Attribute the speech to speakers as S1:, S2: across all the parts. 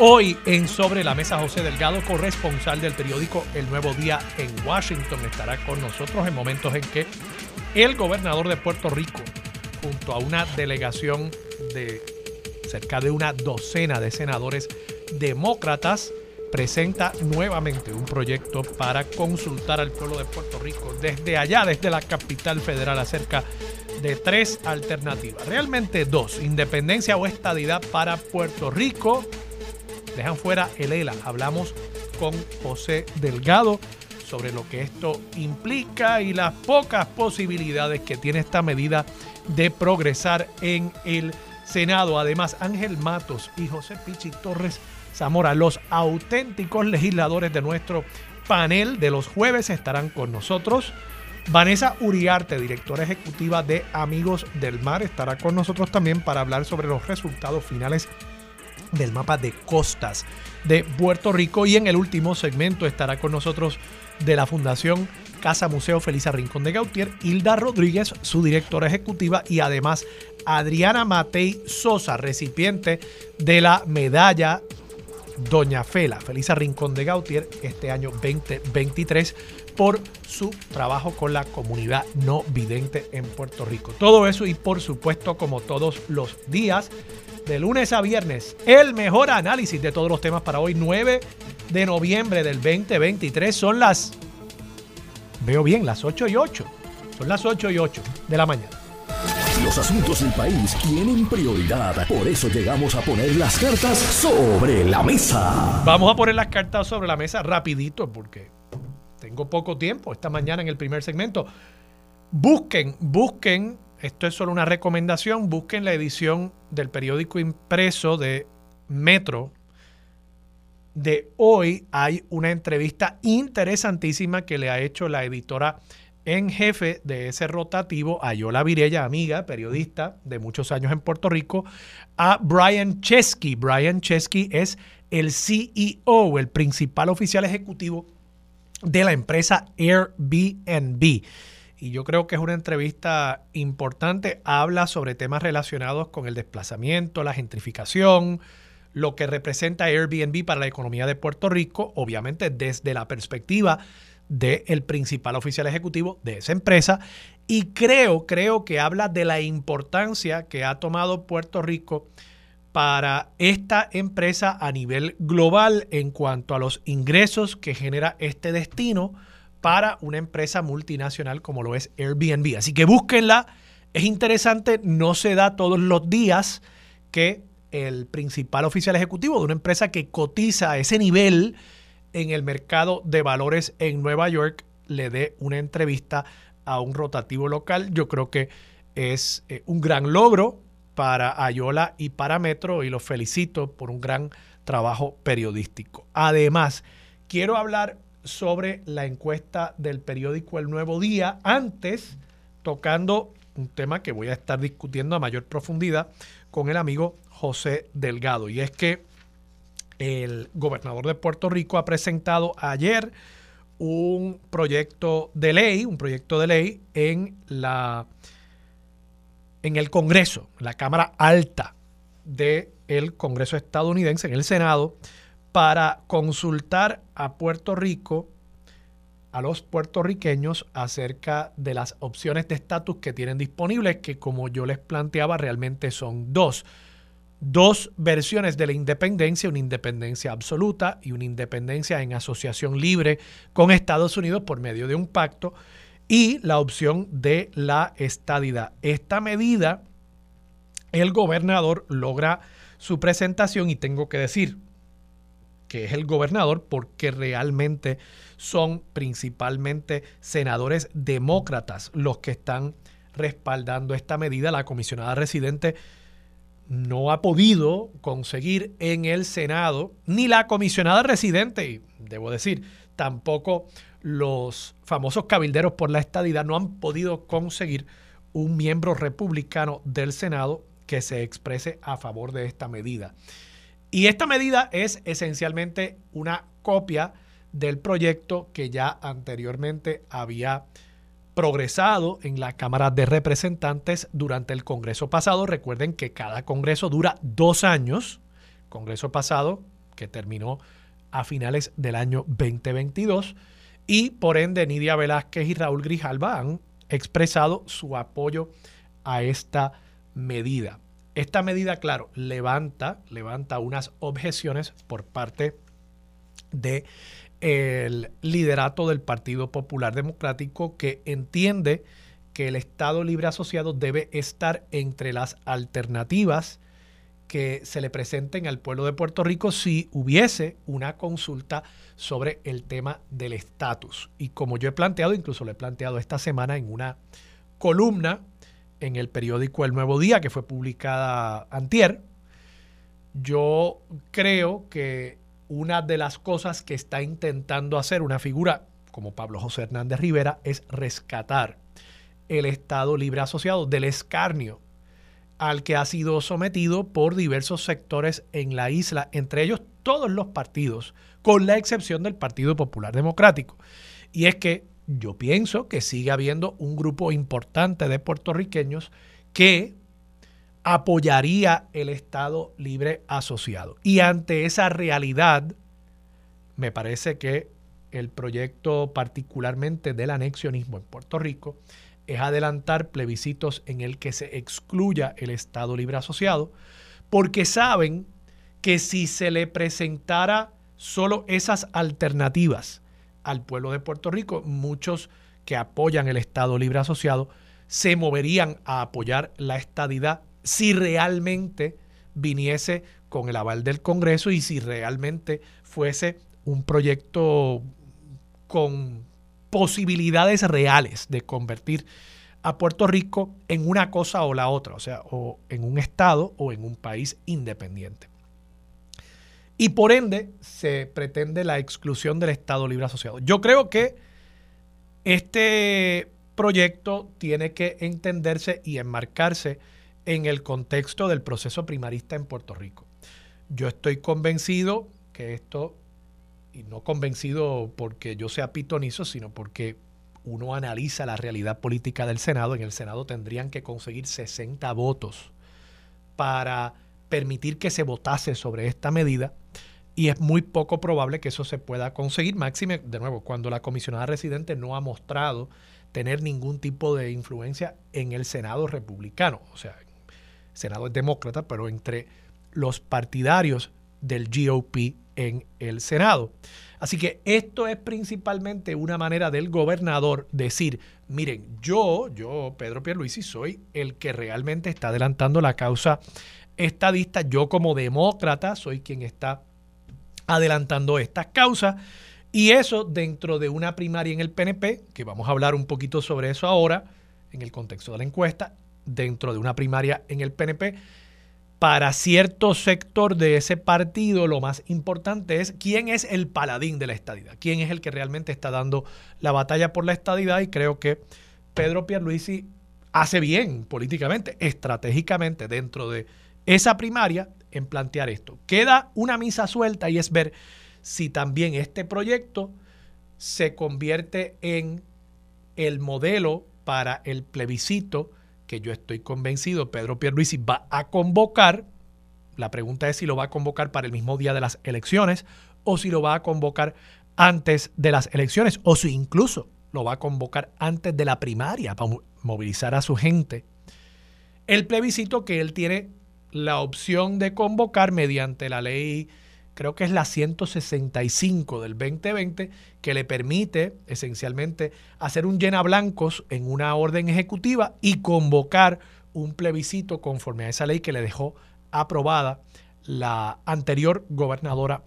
S1: Hoy en Sobre la Mesa José Delgado, corresponsal del periódico El Nuevo Día en Washington, estará con nosotros en momentos en que el gobernador de Puerto Rico, junto a una delegación de cerca de una docena de senadores demócratas, presenta nuevamente un proyecto para consultar al pueblo de Puerto Rico desde allá, desde la capital federal, acerca de tres alternativas. Realmente dos, independencia o estadidad para Puerto Rico. Dejan fuera el ELA. Hablamos con José Delgado sobre lo que esto implica y las pocas posibilidades que tiene esta medida de progresar en el Senado. Además, Ángel Matos y José Pichi Torres Zamora. Los auténticos legisladores de nuestro panel de los jueves estarán con nosotros. Vanessa Uriarte, directora ejecutiva de Amigos del Mar, estará con nosotros también para hablar sobre los resultados finales del mapa de costas de Puerto Rico. Y en el último segmento estará con nosotros de la Fundación Casa Museo Felisa Rincón de Gautier, Hilda Rodríguez, su directora ejecutiva, y además Adriana Matei Sosa, recipiente de la medalla Doña Fela, Felisa Rincón de Gautier, este año 2023, por su trabajo con la comunidad no vidente en Puerto Rico. Todo eso y por supuesto, como todos los días, de lunes a viernes, el mejor análisis de todos los temas para hoy, 9 de noviembre del 2023. Son las, veo bien, las 8 y 8. Son las 8 y 8 de la mañana.
S2: Los asuntos del país tienen prioridad. Por eso llegamos a poner las cartas sobre la mesa.
S1: Vamos a poner las cartas sobre la mesa rapidito porque tengo poco tiempo esta mañana en el primer segmento. Busquen, busquen, esto es solo una recomendación, busquen la edición del periódico impreso de Metro. De hoy hay una entrevista interesantísima que le ha hecho la editora en jefe de ese rotativo, Ayola Virella, amiga, periodista de muchos años en Puerto Rico, a Brian Chesky. Brian Chesky es el CEO, el principal oficial ejecutivo de la empresa Airbnb. Y yo creo que es una entrevista importante. Habla sobre temas relacionados con el desplazamiento, la gentrificación, lo que representa Airbnb para la economía de Puerto Rico, obviamente desde la perspectiva del principal oficial ejecutivo de esa empresa y creo, creo que habla de la importancia que ha tomado Puerto Rico para esta empresa a nivel global en cuanto a los ingresos que genera este destino para una empresa multinacional como lo es Airbnb. Así que búsquenla, es interesante, no se da todos los días que el principal oficial ejecutivo de una empresa que cotiza a ese nivel en el mercado de valores en Nueva York le dé una entrevista a un rotativo local. Yo creo que es eh, un gran logro para Ayola y para Metro y los felicito por un gran trabajo periodístico. Además, quiero hablar sobre la encuesta del periódico El Nuevo Día, antes tocando un tema que voy a estar discutiendo a mayor profundidad con el amigo José Delgado, y es que el gobernador de Puerto Rico ha presentado ayer un proyecto de ley, un proyecto de ley en la en el Congreso, la Cámara Alta del Congreso estadounidense, en el Senado, para consultar a Puerto Rico, a los puertorriqueños, acerca de las opciones de estatus que tienen disponibles, que como yo les planteaba, realmente son dos dos versiones de la independencia, una independencia absoluta y una independencia en asociación libre con Estados Unidos por medio de un pacto y la opción de la estadidad. Esta medida, el gobernador logra su presentación y tengo que decir que es el gobernador porque realmente son principalmente senadores demócratas los que están respaldando esta medida. La comisionada residente no ha podido conseguir en el Senado, ni la comisionada residente, debo decir, tampoco los famosos cabilderos por la estadidad no han podido conseguir un miembro republicano del Senado que se exprese a favor de esta medida. Y esta medida es esencialmente una copia del proyecto que ya anteriormente había progresado en la Cámara de Representantes durante el Congreso pasado. Recuerden que cada Congreso dura dos años. Congreso pasado que terminó a finales del año 2022 y por ende Nidia Velázquez y Raúl Grijalba han expresado su apoyo a esta medida. Esta medida, claro, levanta, levanta unas objeciones por parte de el liderato del Partido Popular Democrático que entiende que el Estado Libre Asociado debe estar entre las alternativas que se le presenten al pueblo de Puerto Rico si hubiese una consulta sobre el tema del estatus. Y como yo he planteado, incluso lo he planteado esta semana en una columna en el periódico El Nuevo Día, que fue publicada antier, yo creo que una de las cosas que está intentando hacer una figura como Pablo José Hernández Rivera es rescatar el Estado Libre Asociado del escarnio al que ha sido sometido por diversos sectores en la isla, entre ellos todos los partidos, con la excepción del Partido Popular Democrático. Y es que yo pienso que sigue habiendo un grupo importante de puertorriqueños que apoyaría el Estado libre asociado. Y ante esa realidad, me parece que el proyecto particularmente del anexionismo en Puerto Rico es adelantar plebiscitos en el que se excluya el Estado libre asociado, porque saben que si se le presentara solo esas alternativas al pueblo de Puerto Rico, muchos que apoyan el Estado libre asociado se moverían a apoyar la estadidad si realmente viniese con el aval del Congreso y si realmente fuese un proyecto con posibilidades reales de convertir a Puerto Rico en una cosa o la otra, o sea, o en un Estado o en un país independiente. Y por ende se pretende la exclusión del Estado Libre Asociado. Yo creo que este proyecto tiene que entenderse y enmarcarse en el contexto del proceso primarista en Puerto Rico. Yo estoy convencido que esto, y no convencido porque yo sea pitonizo, sino porque uno analiza la realidad política del Senado, en el Senado tendrían que conseguir 60 votos para permitir que se votase sobre esta medida y es muy poco probable que eso se pueda conseguir, máxime, de nuevo, cuando la comisionada residente no ha mostrado tener ningún tipo de influencia en el Senado republicano. O sea, Senado es demócrata, pero entre los partidarios del GOP en el Senado. Así que esto es principalmente una manera del gobernador decir, miren, yo, yo, Pedro Pierluisi, soy el que realmente está adelantando la causa estadista. Yo como demócrata soy quien está adelantando estas causas. Y eso dentro de una primaria en el PNP, que vamos a hablar un poquito sobre eso ahora, en el contexto de la encuesta, dentro de una primaria en el PNP, para cierto sector de ese partido lo más importante es quién es el paladín de la estadidad, quién es el que realmente está dando la batalla por la estadidad y creo que Pedro Pierluisi hace bien políticamente, estratégicamente dentro de esa primaria en plantear esto. Queda una misa suelta y es ver si también este proyecto se convierte en el modelo para el plebiscito que yo estoy convencido Pedro Pierluisi va a convocar. La pregunta es si lo va a convocar para el mismo día de las elecciones o si lo va a convocar antes de las elecciones o si incluso lo va a convocar antes de la primaria para movilizar a su gente. El plebiscito que él tiene la opción de convocar mediante la ley, creo que es la 165 del 2020, que le permite esencialmente hacer un llena blancos en una orden ejecutiva y convocar un plebiscito conforme a esa ley que le dejó aprobada la anterior gobernadora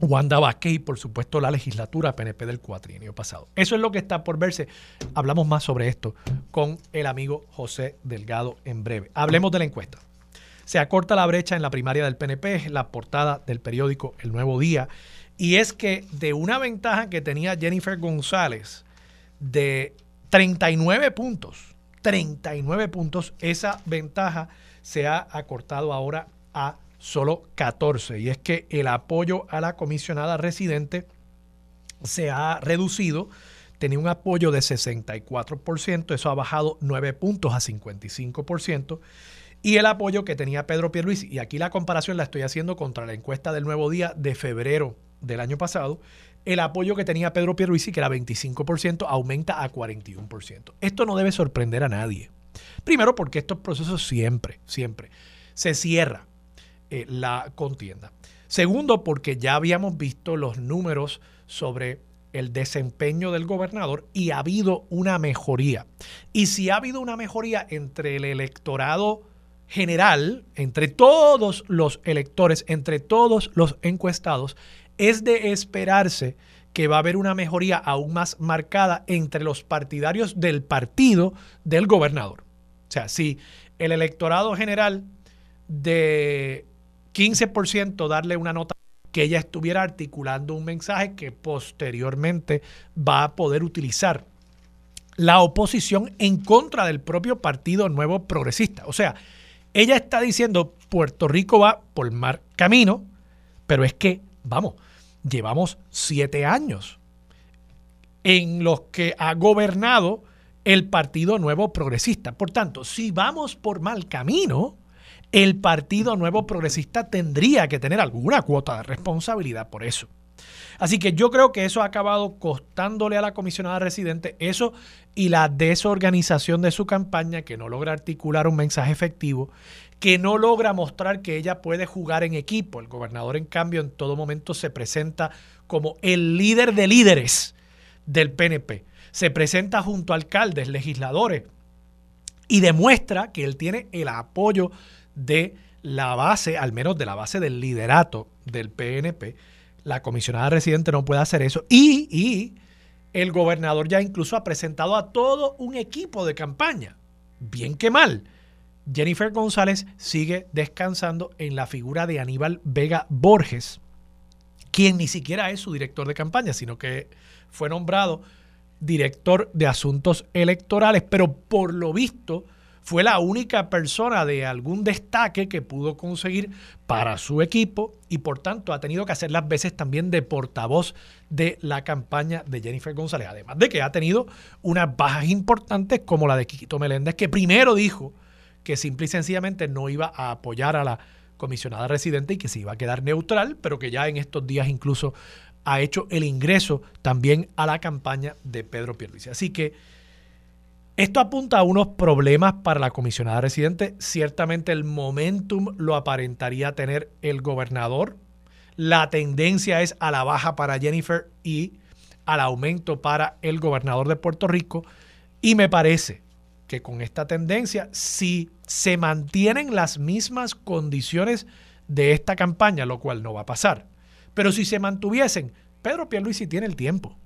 S1: Wanda Vázquez y por supuesto la legislatura PNP del cuatrienio pasado. Eso es lo que está por verse. Hablamos más sobre esto con el amigo José Delgado en breve. Hablemos de la encuesta. Se acorta la brecha en la primaria del PNP, la portada del periódico El Nuevo Día. Y es que de una ventaja que tenía Jennifer González de 39 puntos, 39 puntos, esa ventaja se ha acortado ahora a solo 14. Y es que el apoyo a la comisionada residente se ha reducido. Tenía un apoyo de 64%, eso ha bajado 9 puntos a 55%. Y el apoyo que tenía Pedro Pierluisi, y aquí la comparación la estoy haciendo contra la encuesta del Nuevo Día de febrero del año pasado, el apoyo que tenía Pedro Pierluisi, que era 25%, aumenta a 41%. Esto no debe sorprender a nadie. Primero porque estos procesos siempre, siempre se cierra eh, la contienda. Segundo porque ya habíamos visto los números sobre el desempeño del gobernador y ha habido una mejoría. Y si ha habido una mejoría entre el electorado general, entre todos los electores, entre todos los encuestados, es de esperarse que va a haber una mejoría aún más marcada entre los partidarios del partido del gobernador. O sea, si el electorado general de 15% darle una nota que ella estuviera articulando un mensaje que posteriormente va a poder utilizar la oposición en contra del propio Partido Nuevo Progresista. O sea, ella está diciendo Puerto Rico va por mal camino, pero es que, vamos, llevamos siete años en los que ha gobernado el Partido Nuevo Progresista. Por tanto, si vamos por mal camino, el Partido Nuevo Progresista tendría que tener alguna cuota de responsabilidad por eso. Así que yo creo que eso ha acabado costándole a la comisionada residente eso y la desorganización de su campaña, que no logra articular un mensaje efectivo, que no logra mostrar que ella puede jugar en equipo. El gobernador, en cambio, en todo momento se presenta como el líder de líderes del PNP. Se presenta junto a alcaldes, legisladores, y demuestra que él tiene el apoyo de la base, al menos de la base del liderato del PNP la comisionada residente no puede hacer eso. Y, el gobernador ya incluso ha presentado a todo un equipo de campaña. Bien que mal. Jennifer González sigue descansando en la figura de Aníbal Vega Borges, quien ni siquiera es su director de campaña, sino que fue nombrado director de asuntos electorales, pero por lo visto fue la única persona de algún destaque que pudo conseguir para su equipo y por tanto ha tenido que hacer las veces también de portavoz de la campaña de Jennifer González. Además de que ha tenido unas bajas importantes como la de Quiquito Meléndez, que primero dijo que simple y sencillamente no iba a apoyar a la comisionada residente y que se iba a quedar neutral, pero que ya en estos días incluso ha hecho el ingreso también a la campaña de Pedro Pierluisi. Así que esto apunta a unos problemas para la comisionada residente. Ciertamente el momentum lo aparentaría tener el gobernador. La tendencia es a la baja para Jennifer y al aumento para el gobernador de Puerto Rico. Y me parece que con esta tendencia, si se mantienen las mismas condiciones de esta campaña, lo cual no va a pasar, pero si se mantuviesen, Pedro Pierluisi tiene el tiempo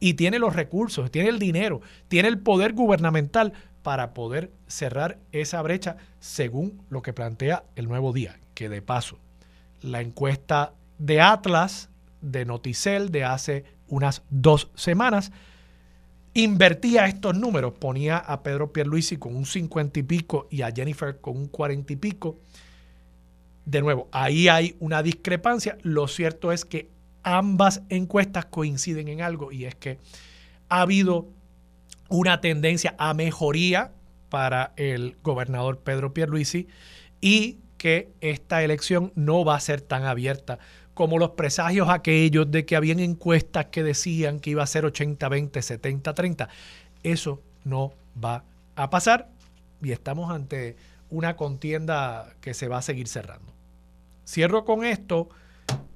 S1: y tiene los recursos, tiene el dinero, tiene el poder gubernamental para poder cerrar esa brecha según lo que plantea el nuevo día. Que de paso, la encuesta de Atlas, de Noticel, de hace unas dos semanas, invertía estos números, ponía a Pedro Pierluisi con un 50 y pico y a Jennifer con un 40 y pico. De nuevo, ahí hay una discrepancia. Lo cierto es que ambas encuestas coinciden en algo y es que ha habido una tendencia a mejoría para el gobernador Pedro Pierluisi y que esta elección no va a ser tan abierta como los presagios aquellos de que habían encuestas que decían que iba a ser 80-20, 70-30. Eso no va a pasar y estamos ante una contienda que se va a seguir cerrando. Cierro con esto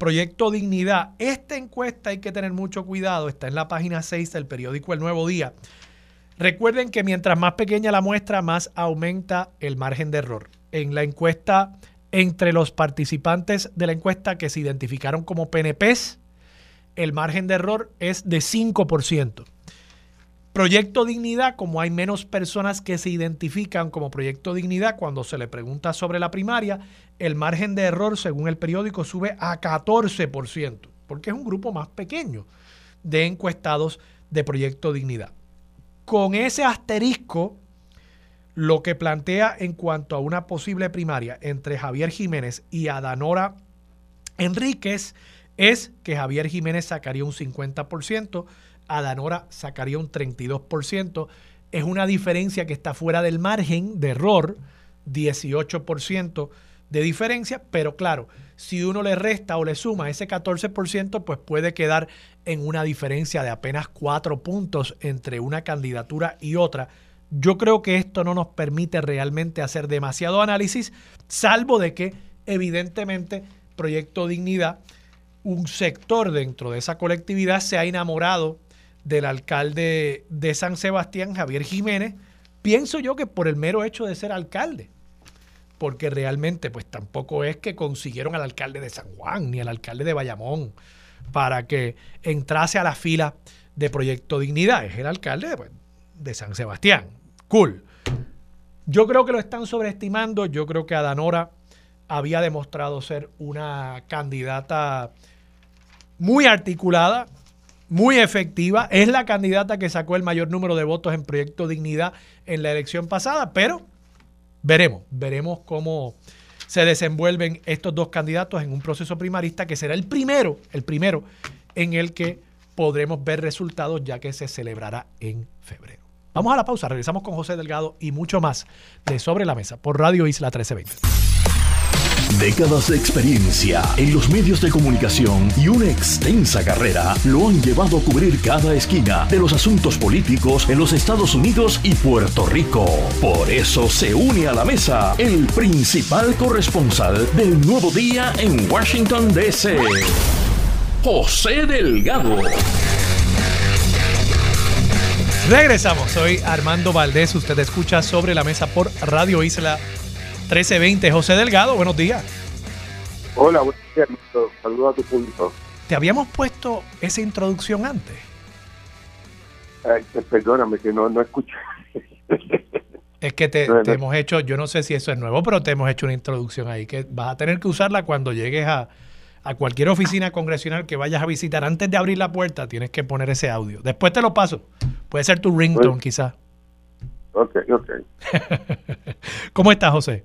S1: Proyecto Dignidad. Esta encuesta hay que tener mucho cuidado. Está en la página 6 del periódico El Nuevo Día. Recuerden que mientras más pequeña la muestra, más aumenta el margen de error. En la encuesta, entre los participantes de la encuesta que se identificaron como PNPs, el margen de error es de 5%. Proyecto Dignidad, como hay menos personas que se identifican como Proyecto Dignidad, cuando se le pregunta sobre la primaria, el margen de error, según el periódico, sube a 14%, porque es un grupo más pequeño de encuestados de Proyecto Dignidad. Con ese asterisco, lo que plantea en cuanto a una posible primaria entre Javier Jiménez y Adanora Enríquez es que Javier Jiménez sacaría un 50%, Adanora sacaría un 32%. Es una diferencia que está fuera del margen de error, 18% de diferencia, pero claro, si uno le resta o le suma ese 14%, pues puede quedar en una diferencia de apenas 4 puntos entre una candidatura y otra. Yo creo que esto no nos permite realmente hacer demasiado análisis, salvo de que evidentemente Proyecto Dignidad, un sector dentro de esa colectividad se ha enamorado del alcalde de San Sebastián, Javier Jiménez, pienso yo que por el mero hecho de ser alcalde, porque realmente pues tampoco es que consiguieron al alcalde de San Juan ni al alcalde de Bayamón para que entrase a la fila de Proyecto Dignidad, es el alcalde pues, de San Sebastián. Cool. Yo creo que lo están sobreestimando, yo creo que Adanora había demostrado ser una candidata muy articulada, muy efectiva. Es la candidata que sacó el mayor número de votos en Proyecto Dignidad en la elección pasada, pero veremos, veremos cómo se desenvuelven estos dos candidatos en un proceso primarista que será el primero, el primero en el que podremos ver resultados ya que se celebrará en febrero. Vamos a la pausa, regresamos con José Delgado y mucho más de Sobre la Mesa por Radio Isla 1320.
S2: Décadas de experiencia en los medios de comunicación y una extensa carrera lo han llevado a cubrir cada esquina de los asuntos políticos en los Estados Unidos y Puerto Rico. Por eso se une a la mesa el principal corresponsal del Nuevo Día en Washington, D.C., José Delgado.
S1: Regresamos, soy Armando Valdés, usted escucha sobre la mesa por Radio Isla 1320. José Delgado, buenos días.
S3: Hola, buenos días. Saludos a tu público.
S1: ¿Te habíamos puesto esa introducción antes?
S3: perdóname, que no, no escuché.
S1: Es que te, hemos hecho, yo no sé si eso es nuevo, pero te hemos hecho una introducción ahí que vas a tener que usarla cuando llegues a, a cualquier oficina congresional que vayas a visitar. Antes de abrir la puerta, tienes que poner ese audio. Después te lo paso. Puede ser tu ringtone, quizás.
S3: Ok, ok.
S1: ¿Cómo estás, José?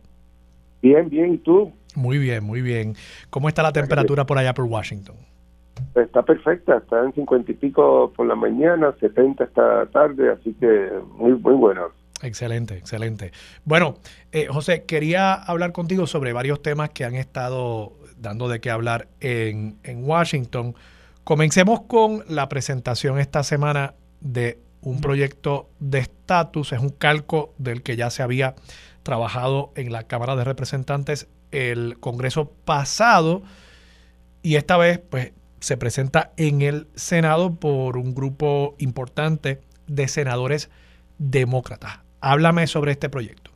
S3: Bien, bien, ¿y tú?
S1: Muy bien, muy bien. ¿Cómo está la temperatura por allá por Washington?
S3: Está perfecta, está en 50 y pico por la mañana, 70 esta tarde, así que muy, muy bueno.
S1: Excelente, excelente. Bueno, eh, José, quería hablar contigo sobre varios temas que han estado dando de qué hablar en, en Washington. Comencemos con la presentación esta semana de un proyecto de estatus, es un calco del que ya se había trabajado en la Cámara de Representantes el Congreso pasado y esta vez pues se presenta en el Senado por un grupo importante de senadores demócratas. Háblame sobre este proyecto.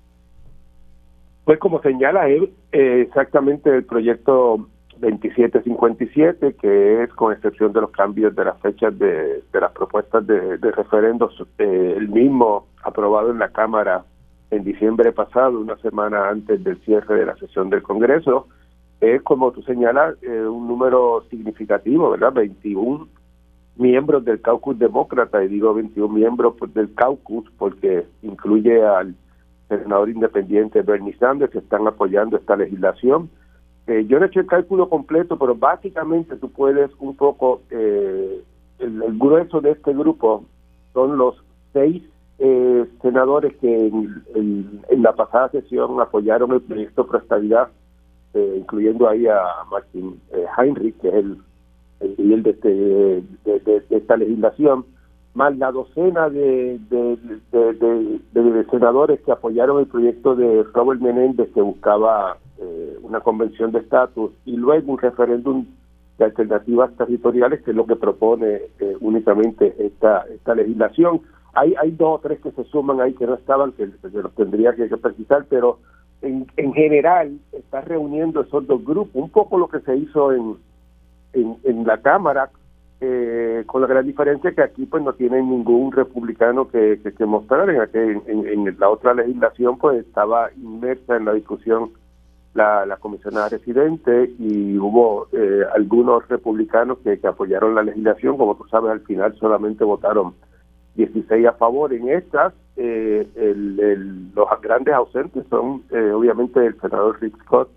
S3: Pues como señala él, eh, exactamente el proyecto 2757, que es con excepción de los cambios de las fechas de, las propuestas de, de referendos, eh, el mismo aprobado en la Cámara en diciembre pasado, una semana antes del cierre de la sesión del Congreso, es, como tú señalas, eh, un número significativo, ¿verdad? 21 miembros del caucus demócrata, y digo 21 miembros del caucus porque incluye al senador independiente Bernie Sanders, que están apoyando esta legislación. Eh, yo no he hecho el cálculo completo, pero básicamente tú puedes un poco, eh, el, el, grueso de este grupo son los seis eh, senadores que en, la pasada sesión apoyaron el proyecto Pro Estabilidad, eh, incluyendo ahí a Martin eh, Heinrich, que es el, de, este, esta legislación, más la docena de, de, senadores que apoyaron el proyecto de Robert Menéndez que buscaba eh, una convención de estatus y luego un referéndum de alternativas territoriales que es lo que propone únicamente esta, esta legislación hay, hay dos o tres que se suman ahí que no estaban, que, se los tendría que, precisar, pero en, en general está reuniendo esos dos grupos, un poco lo que se hizo en, en, la Cámara, eh, con la gran diferencia que aquí pues no tienen ningún republicano que, que, mostrar, en, en, la otra legislación pues estaba inmersa en la discusión la, la comisionada residente y hubo eh, algunos republicanos que, que apoyaron la legislación, como tú sabes al final solamente votaron 16 a favor. En estas, eh, los grandes ausentes son eh, obviamente el senador Rick Scott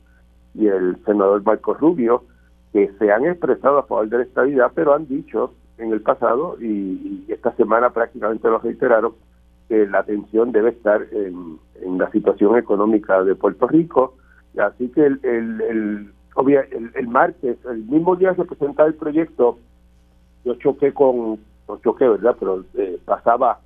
S3: y el senador Marco Rubio, que se han expresado a favor de la estabilidad, pero han dicho en el pasado, y, esta semana prácticamente lo reiteraron, que la atención debe estar en, la situación económica de Puerto Rico. Así que el, el, el, el martes, el mismo día que presentaba el proyecto, yo choqué con, no choqué, ¿verdad? Pero eh, pasaba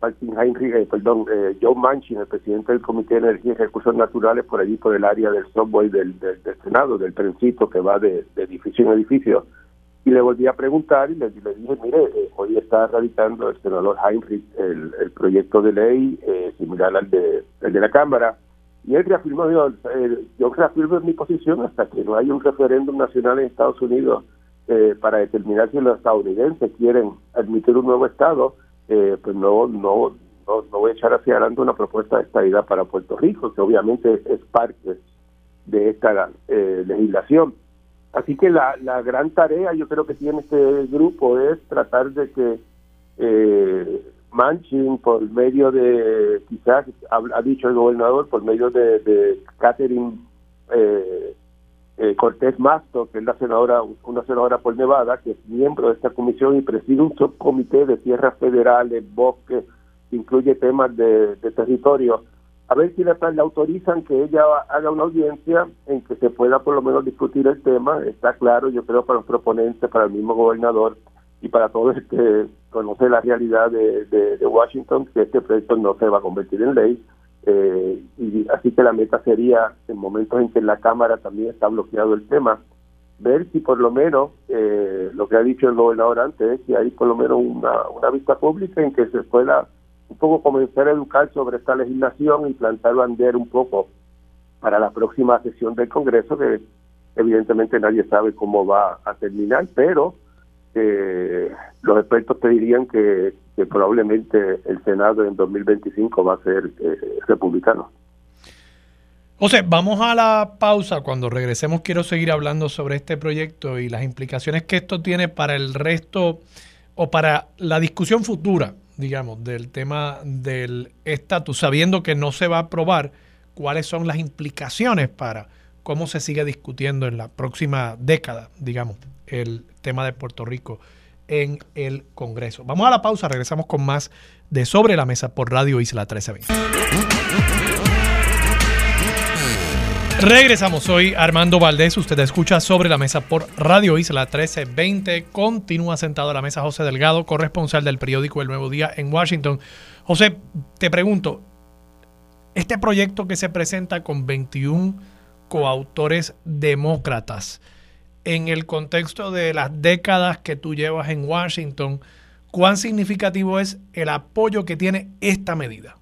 S3: Martin Heinrich, eh, perdón, eh, Joe Manchin, el presidente del Comité de Energía y Recursos Naturales, por allí, por el área del subway del, del, Senado, del trencito que va de, edificio en edificio. Y le volví a preguntar y le, dije, mire, eh, hoy está radicando el senador Heinrich el, el proyecto de ley similar al de, el de la Cámara. Y él reafirmó, yo, yo reafirmo mi posición hasta que no haya un referéndum nacional en Estados Unidos eh, para determinar si los estadounidenses quieren admitir un nuevo Estado, eh, pues no, no, no, voy a echar hacia adelante una propuesta de estabilidad para Puerto Rico, que obviamente es parte de esta eh, legislación. Así que la, la gran tarea yo creo que tiene este grupo es tratar de que eh, Manchin, por medio de, quizás ha, dicho el gobernador, por medio de, de Catherine eh, eh, Cortés Masto, que es la senadora, una senadora por Nevada, que es miembro de esta comisión y preside un subcomité de tierras federales, bosques, que incluye temas de, territorio. A ver si le, autorizan que ella haga una audiencia en que se pueda por lo menos discutir el tema. Está claro, yo creo, para los proponentes, para el mismo gobernador y para todos los que conoce la realidad de Washington, que este proyecto no se va a convertir en ley eh, y así que la meta sería, en momentos en que en la Cámara también está bloqueado el tema, ver si por lo menos, eh, lo que ha dicho el gobernador antes, si hay por lo menos una, una vista pública en que se pueda un poco comenzar a educar sobre esta legislación y plantar bandera un poco para la próxima sesión del Congreso, que evidentemente nadie sabe cómo va a terminar, pero los expertos te dirían que, probablemente el Senado en 2025 va a ser eh, republicano.
S1: José, vamos a la pausa. Cuando regresemos quiero seguir hablando sobre este proyecto y las implicaciones que esto tiene para el resto o para la discusión futura, digamos, del tema del estatus, sabiendo que no se va a aprobar, cuáles son las implicaciones para cómo se sigue discutiendo en la próxima década, digamos, el tema de Puerto Rico en el Congreso. Vamos a la pausa, regresamos con más de Sobre la Mesa por Radio Isla 1320. Regresamos, soy Armando Valdés, usted escucha Sobre la Mesa por Radio Isla 1320. Continúa sentado a la mesa José Delgado, corresponsal del periódico El Nuevo Día en Washington. José, te pregunto, este proyecto que se presenta con 21 coautores demócratas, en el contexto de las décadas que tú llevas en Washington, ¿cuán significativo es el apoyo que tiene esta medida?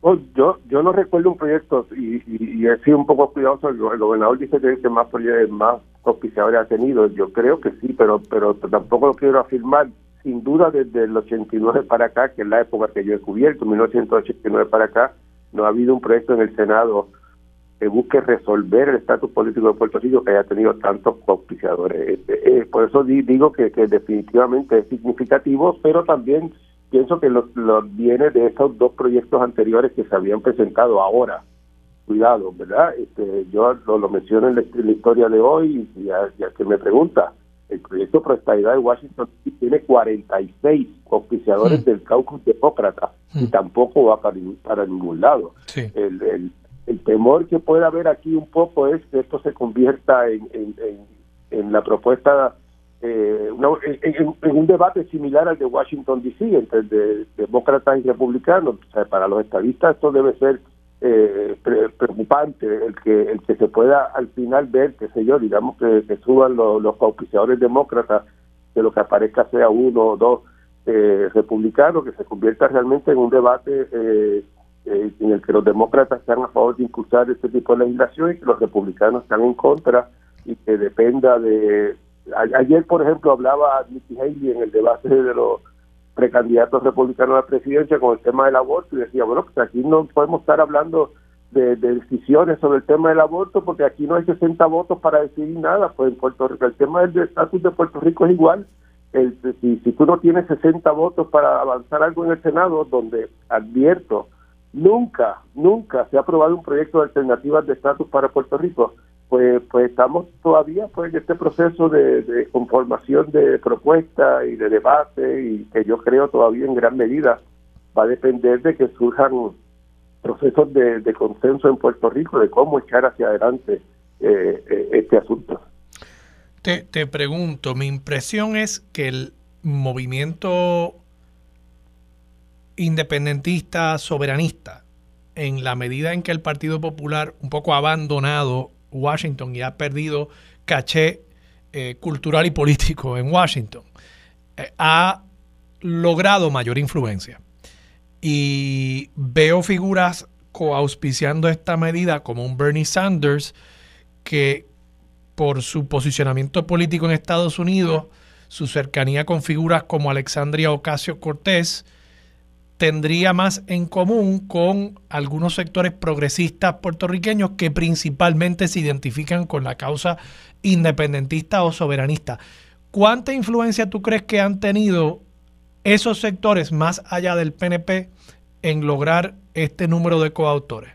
S3: Pues yo yo no recuerdo un proyecto y, he sido un poco cuidadoso. El, gobernador dice que, que más más auspiciadores ha tenido. Yo creo que sí, pero pero tampoco lo quiero afirmar. Sin duda, desde el 89 para acá, que es la época que yo he cubierto, 1989 para acá, no ha habido un proyecto en el Senado que busque resolver el estatus político de Puerto Rico que haya tenido tantos auspiciadores. Este, eh, por eso digo que, definitivamente es significativo, pero también pienso que lo, viene de esos dos proyectos anteriores que se habían presentado ahora. Cuidado, ¿verdad? Este, yo lo, menciono en la, historia de hoy y ya, que me pregunta, el proyecto Prosperidad de Washington tiene 46 auspiciadores mm. del caucus demócrata y mm. tampoco va para, para ningún lado. El, el, el temor que puede haber aquí un poco es que esto se convierta en, en, la propuesta, eh, en, un debate similar al de Washington DC entre demócratas y republicanos. para los estadistas esto debe ser eh, preocupante el que el que se pueda al final ver, qué sé yo, digamos que, suban los, los auspiciadores demócratas, que lo que aparezca sea uno o dos eh, republicanos, que se convierta realmente en un debate eh, eh, en el que los demócratas están a favor de impulsar este tipo de legislación y que los republicanos están en contra y que dependa de, ayer, por ejemplo, hablaba Nikki Haley en el debate de los precandidatos republicanos a la presidencia con el tema del aborto y decía, bueno, pues aquí no podemos estar hablando de, decisiones sobre el tema del aborto porque aquí no hay 60 votos para decidir nada. Pues en Puerto Rico, el tema del estatus de Puerto Rico es igual. El, si, si tú no tienes 60 votos para avanzar algo en el Senado, donde advierto, nunca, nunca se ha aprobado un proyecto de alternativas de estatus para Puerto Rico, pues, pues estamos todavía pues, en este proceso de, conformación de propuestas y de debate y que yo creo todavía en gran medida va a depender de que surjan procesos de, consenso en Puerto Rico de cómo echar hacia adelante eh, eh, este asunto.
S1: Te, te pregunto, mi impresión es que el movimiento independentista, soberanista, en la medida en que el Partido Popular un poco ha abandonado Washington y ha perdido caché eh, cultural y político en Washington, ha logrado mayor influencia. Y veo figuras coauspiciando esta medida como un Bernie Sanders que por su posicionamiento político en Estados Unidos, su cercanía con figuras como Alexandria Ocasio Cortés, tendría más en común con algunos sectores progresistas puertorriqueños que principalmente se identifican con la causa independentista o soberanista. ¿Cuánta influencia tú crees que han tenido esos sectores más allá del PNP en lograr este número de coautores?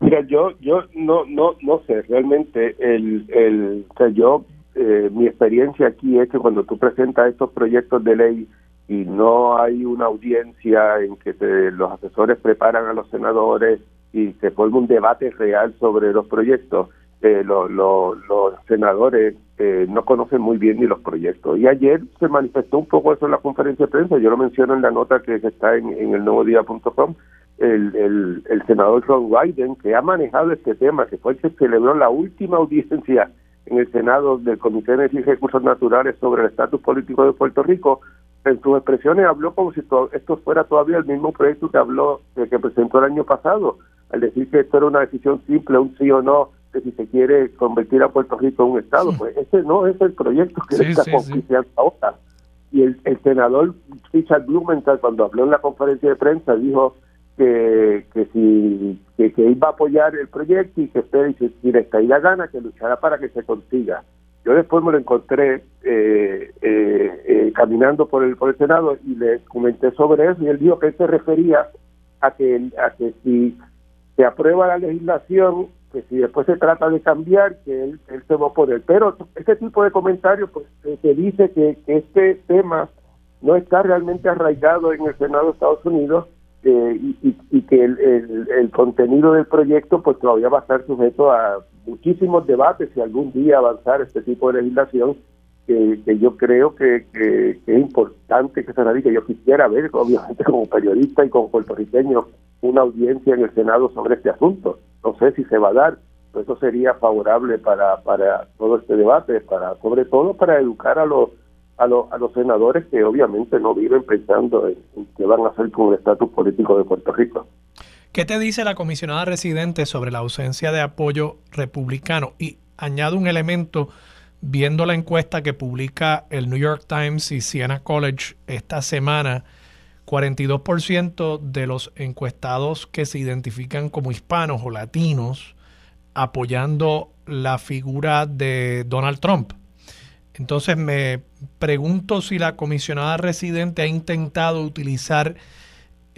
S3: Mira, yo yo no no no sé realmente el el o sea, yo eh, mi experiencia aquí es que cuando tú presentas estos proyectos de ley y no hay una audiencia en que los asesores preparan a los senadores y se forma un debate real sobre los proyectos, eh, los senadores eh, no conocen muy bien ni los proyectos. Y ayer se manifestó un poco eso en la conferencia de prensa, yo lo menciono en la nota que está en, en el nuevo día.com, el, el, el senador Ron Wyden, que ha manejado este tema, que fue el que celebró la última audiencia en el Senado del Comité de Energía y Recursos Naturales sobre el estatus político de Puerto Rico, en sus expresiones habló como si esto fuera todavía el mismo proyecto que habló, que presentó el año pasado, al decir que esto era una decisión simple, un sí o no, de si se quiere convertir a Puerto Rico en un Estado. Pues ese no es el proyecto que está sí, ahora. Y el, senador Richard Blumenthal, cuando habló en la conferencia de prensa, dijo que, que si que, iba a apoyar el proyecto y que usted, si, si le la gana, que luchará para que se consiga. Yo después me lo encontré eh, eh, eh, caminando por el, por el Senado y le comenté sobre eso y él dijo que él se refería a que, a que si se aprueba la legislación, que si después se trata de cambiar, que él, él se va a oponer. Pero este tipo de comentarios pues se dice que, este tema no está realmente arraigado en el Senado de Estados Unidos y, y, que el, el, el, contenido del proyecto pues todavía va a estar sujeto a muchísimos debates si algún día avanzar este tipo de legislación que, yo creo que, que, es importante que se radique. Yo quisiera ver, obviamente, como periodista y como puertorriqueño, una audiencia en el Senado sobre este asunto. No sé si se va a dar, pero eso sería favorable para, para todo este debate, para sobre todo para educar a los a los, a los senadores que obviamente no viven pensando en qué van a hacer con el estatus político de Puerto Rico.
S1: ¿Qué te dice la comisionada residente sobre la ausencia de apoyo republicano? Y añado un elemento, viendo la encuesta que publica el New York Times y Siena College esta semana, 42% de los encuestados que se identifican como hispanos o latinos apoyando la figura de Donald Trump. Entonces me pregunto si la comisionada residente ha intentado utilizar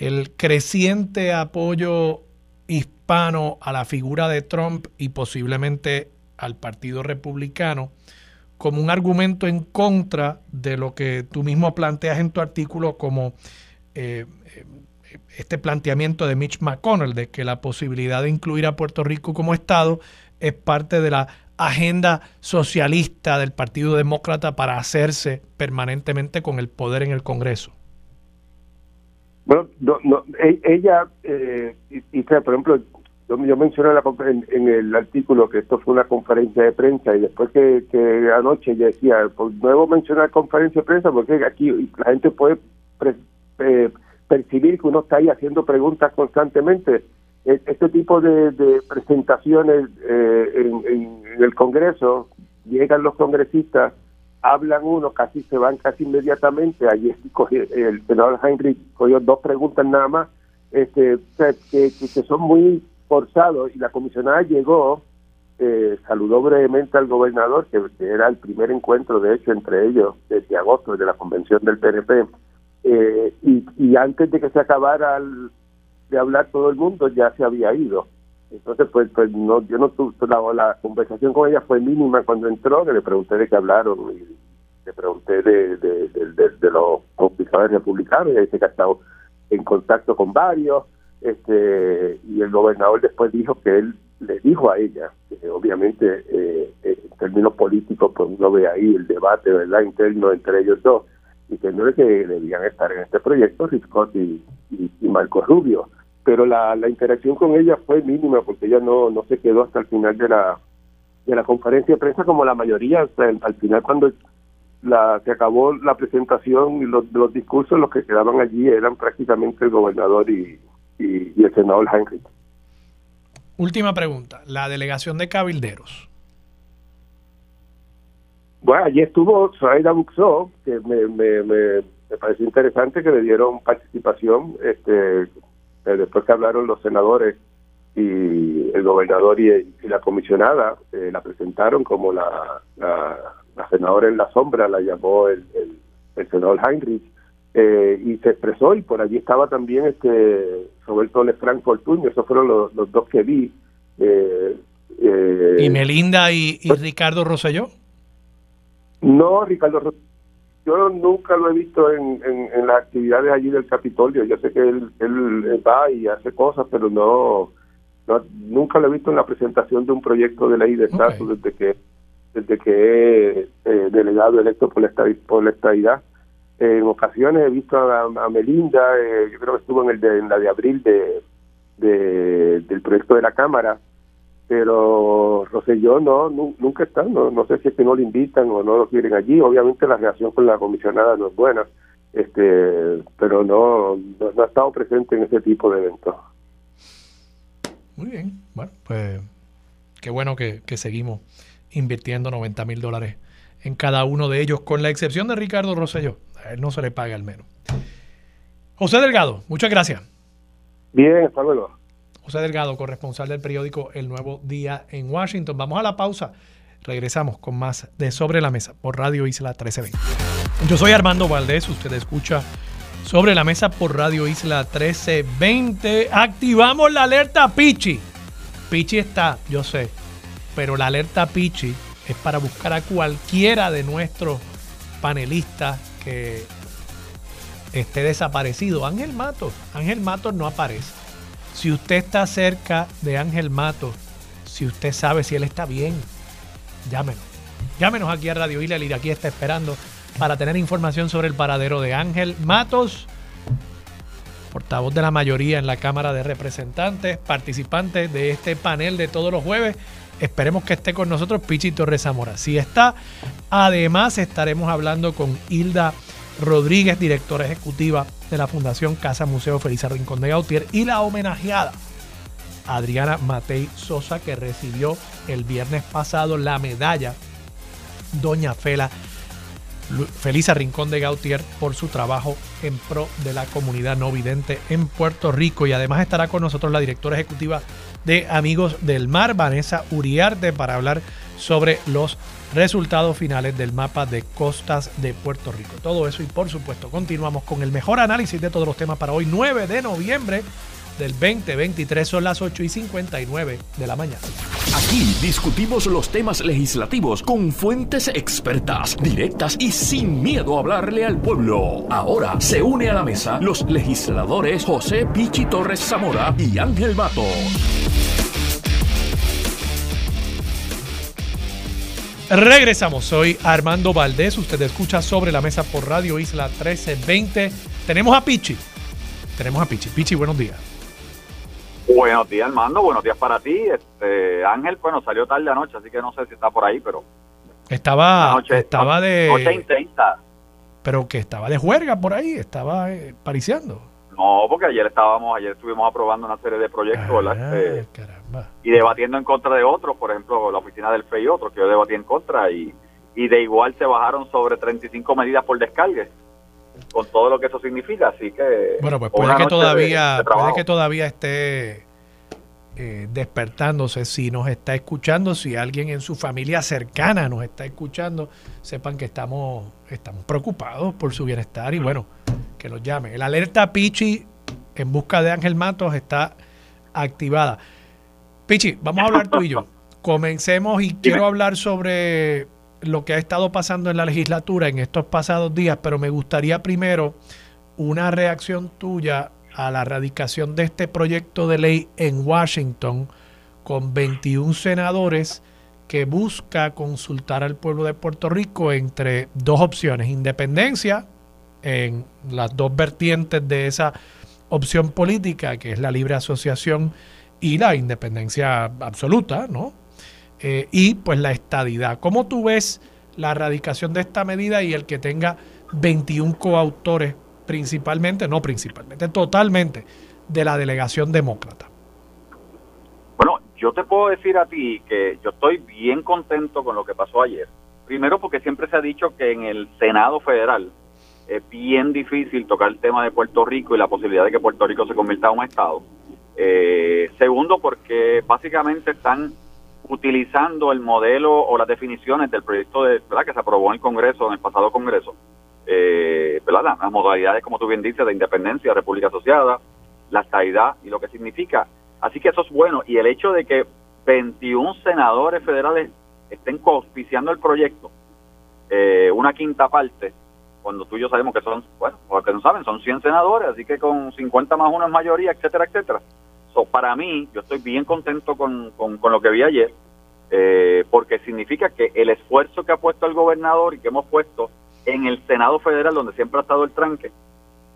S1: el creciente apoyo hispano a la figura de Trump y posiblemente al Partido Republicano como un argumento en contra de lo que tú mismo planteas en tu artículo como eh, este planteamiento de Mitch McConnell de que la posibilidad de incluir a Puerto Rico como Estado es parte de la agenda socialista del Partido Demócrata para hacerse permanentemente con el poder en el Congreso.
S3: Bueno, no, e, ella, eh, por ejemplo, yo, mencioné en, el artículo que esto fue una conferencia de prensa y después que, anoche ella decía, pues nuevo mencionar conferencia de prensa porque aquí la gente puede eh, percibir que uno está ahí haciendo preguntas constantemente. E, este tipo de, presentaciones eh, en, el Congreso llegan los congresistas, hablan uno, casi se van casi inmediatamente. Allí el senador Heinrich cogió dos preguntas nada más, este, que, que son muy forzados y la comisionada llegó eh, saludó brevemente al gobernador, que, era el primer encuentro, de hecho, entre ellos desde agosto, de la convención del PNP, eh, y, antes de que se acabara de hablar todo el mundo, ya se había ido. Entonces, pues, pues no, yo no tuve, la, conversación con ella fue mínima cuando entró, que le pregunté de qué hablaron, y le pregunté de, de, de, los complicadores republicanos, y dice que ha estado en contacto con varios, este y el gobernador después dijo que él le dijo a ella, que obviamente eh, eh, en términos políticos, pues uno ve ahí el debate verdad interno entre ellos dos, y que no es que debían estar en este proyecto Riscott y, y, Marco Rubio. Pero la, la interacción con ella fue mínima porque ella no, no se quedó hasta el final de la, de la conferencia de prensa como la mayoría. al final cuando la, se acabó la presentación y los, los discursos, los que quedaban allí eran prácticamente el gobernador y, y, el senador Heinrich.
S1: Última pregunta, la delegación de cabilderos.
S3: Bueno, allí estuvo Zoraida Buxó, que me, me, me, pareció interesante que le dieron participación, este, eh, después que hablaron los senadores y el gobernador y, la comisionada, eh, la presentaron como la, la, senadora en la sombra, la llamó el, el, el senador Heinrich, eh, y se expresó y por allí estaba también este Roberto Lefranc Fortuño, esos fueron los, dos que vi.
S1: Eh, eh, ¿Y Melinda y, pues Ricardo Rosselló?
S3: No, Ricardo Rosselló yo nunca lo he visto en, en, las actividades allí del Capitolio. Yo sé que él, él va y hace cosas, pero no, nunca lo he visto en la presentación de un proyecto de ley de estatus desde que desde que es delegado electo por la, por la estadidad. En ocasiones he visto a, Melinda, eh, yo creo que estuvo en, el de, en la de abril de, del proyecto de la Cámara, pero Roselló no, nunca está, no, no sé si es que no lo invitan o no lo quieren allí, obviamente la relación con la comisionada no es buena, este pero no, no, ha estado presente en ese tipo de eventos.
S1: Muy bien, bueno, pues qué bueno que, que seguimos invirtiendo 90 mil dólares en cada uno de ellos, con la excepción de Ricardo Rosselló. A él no se le paga al menos. José Delgado, muchas gracias.
S3: Bien, hasta luego.
S1: José Delgado, corresponsal del periódico El Nuevo Día en Washington. Vamos a la pausa. Regresamos con más de Sobre la Mesa por Radio Isla 1320. Yo soy Armando Valdés, usted escucha Sobre la Mesa por Radio Isla 1320. Activamos la alerta Pichi. Pichi está, yo sé, pero la alerta Pichi es para buscar a cualquiera de nuestros panelistas que esté desaparecido. Ángel Matos, Ángel Matos no aparece. Si usted está cerca de Ángel Matos, si usted sabe si él está bien, llámenos. Llámenos aquí a Radio Isla, el aquí está esperando para tener información sobre el paradero de Ángel Matos, portavoz de la mayoría en la Cámara de Representantes, participante de este panel de todos los jueves. Esperemos que esté con nosotros Pichi Torres Zamora. Si está, además estaremos hablando con Hilda Rodríguez, directora ejecutiva de la Fundación Casa Museo Felisa Rincón de Gautier, y la homenajeada Adriana Matei Sosa, que recibió el viernes pasado la medalla Doña Fela Felisa Rincón de Gautier por su trabajo en pro de la comunidad no vidente en Puerto Rico. Y además estará con nosotros la directora ejecutiva de Amigos del Mar, Vanessa Uriarte, para hablar sobre los resultados finales del mapa de costas de Puerto Rico. Todo eso y por supuesto continuamos con el mejor análisis de todos los temas para hoy, 9 de noviembre del 2023 son las 8 y 59 de la mañana.
S2: Aquí discutimos los temas legislativos con fuentes expertas, directas y sin miedo a hablarle al pueblo. Ahora se une a la mesa los legisladores José Pichi Torres Zamora y Ángel Mato.
S1: Regresamos, soy Armando Valdés, usted escucha sobre la mesa por Radio Isla 1320. Tenemos a Pichi, tenemos a Pichi. Pichi, buenos días.
S4: Buenos días, Armando. Buenos días para ti. Este, Ángel, bueno, salió tarde anoche, así que no sé si está por ahí, pero.
S1: Estaba, estaba de.
S4: Noche intensa.
S1: Pero que estaba de juerga por ahí, estaba eh, pariciando.
S4: No, porque ayer estábamos, ayer estuvimos aprobando una serie de proyectos,
S1: ah, este,
S4: y debatiendo en contra de otros, por ejemplo, la oficina del FEI y otros que yo debatí en contra y, y de igual se bajaron sobre 35 medidas por descargue con todo lo que eso significa, así que
S1: bueno pues puede que todavía puede que todavía esté eh, despertándose si nos está escuchando si alguien en su familia cercana nos está escuchando sepan que estamos estamos preocupados por su bienestar y bueno que nos llame. El alerta Pichi en busca de Ángel Matos está activada Pichi vamos a hablar tú y yo. Comencemos y quiero hablar sobre lo que ha estado pasando en la legislatura en estos pasados días, pero me gustaría primero una reacción tuya a la radicación de este proyecto de ley en Washington con 21 senadores que busca consultar al pueblo de Puerto Rico entre dos opciones, independencia en las dos vertientes de esa opción política, que es la libre asociación y la independencia absoluta, ¿no? Eh, y pues la estadidad. ¿Cómo tú ves la erradicación de esta medida y el que tenga 21 coautores principalmente, no principalmente, totalmente de la delegación demócrata?
S4: Bueno, yo te puedo decir a ti que yo estoy bien contento con lo que pasó ayer. Primero porque siempre se ha dicho que en el Senado Federal es bien difícil tocar el tema de Puerto Rico y la posibilidad de que Puerto Rico se convierta en un Estado. Eh, segundo porque básicamente están utilizando el modelo o las definiciones del proyecto de, ¿verdad? que se aprobó en el Congreso, en el pasado Congreso, eh, ¿verdad? las modalidades, como tú bien dices, de independencia, república asociada, la estabilidad y lo que significa. Así que eso es bueno. Y el hecho de que 21 senadores federales estén auspiciando el proyecto, eh, una quinta parte, cuando tú y yo sabemos que son, bueno, porque no saben, son 100 senadores, así que con 50 más uno es mayoría, etcétera, etcétera para mí, yo estoy bien contento con, lo que vi ayer, eh, porque significa que el esfuerzo que ha puesto el gobernador y que hemos puesto en el Senado Federal, donde siempre ha estado el tranque,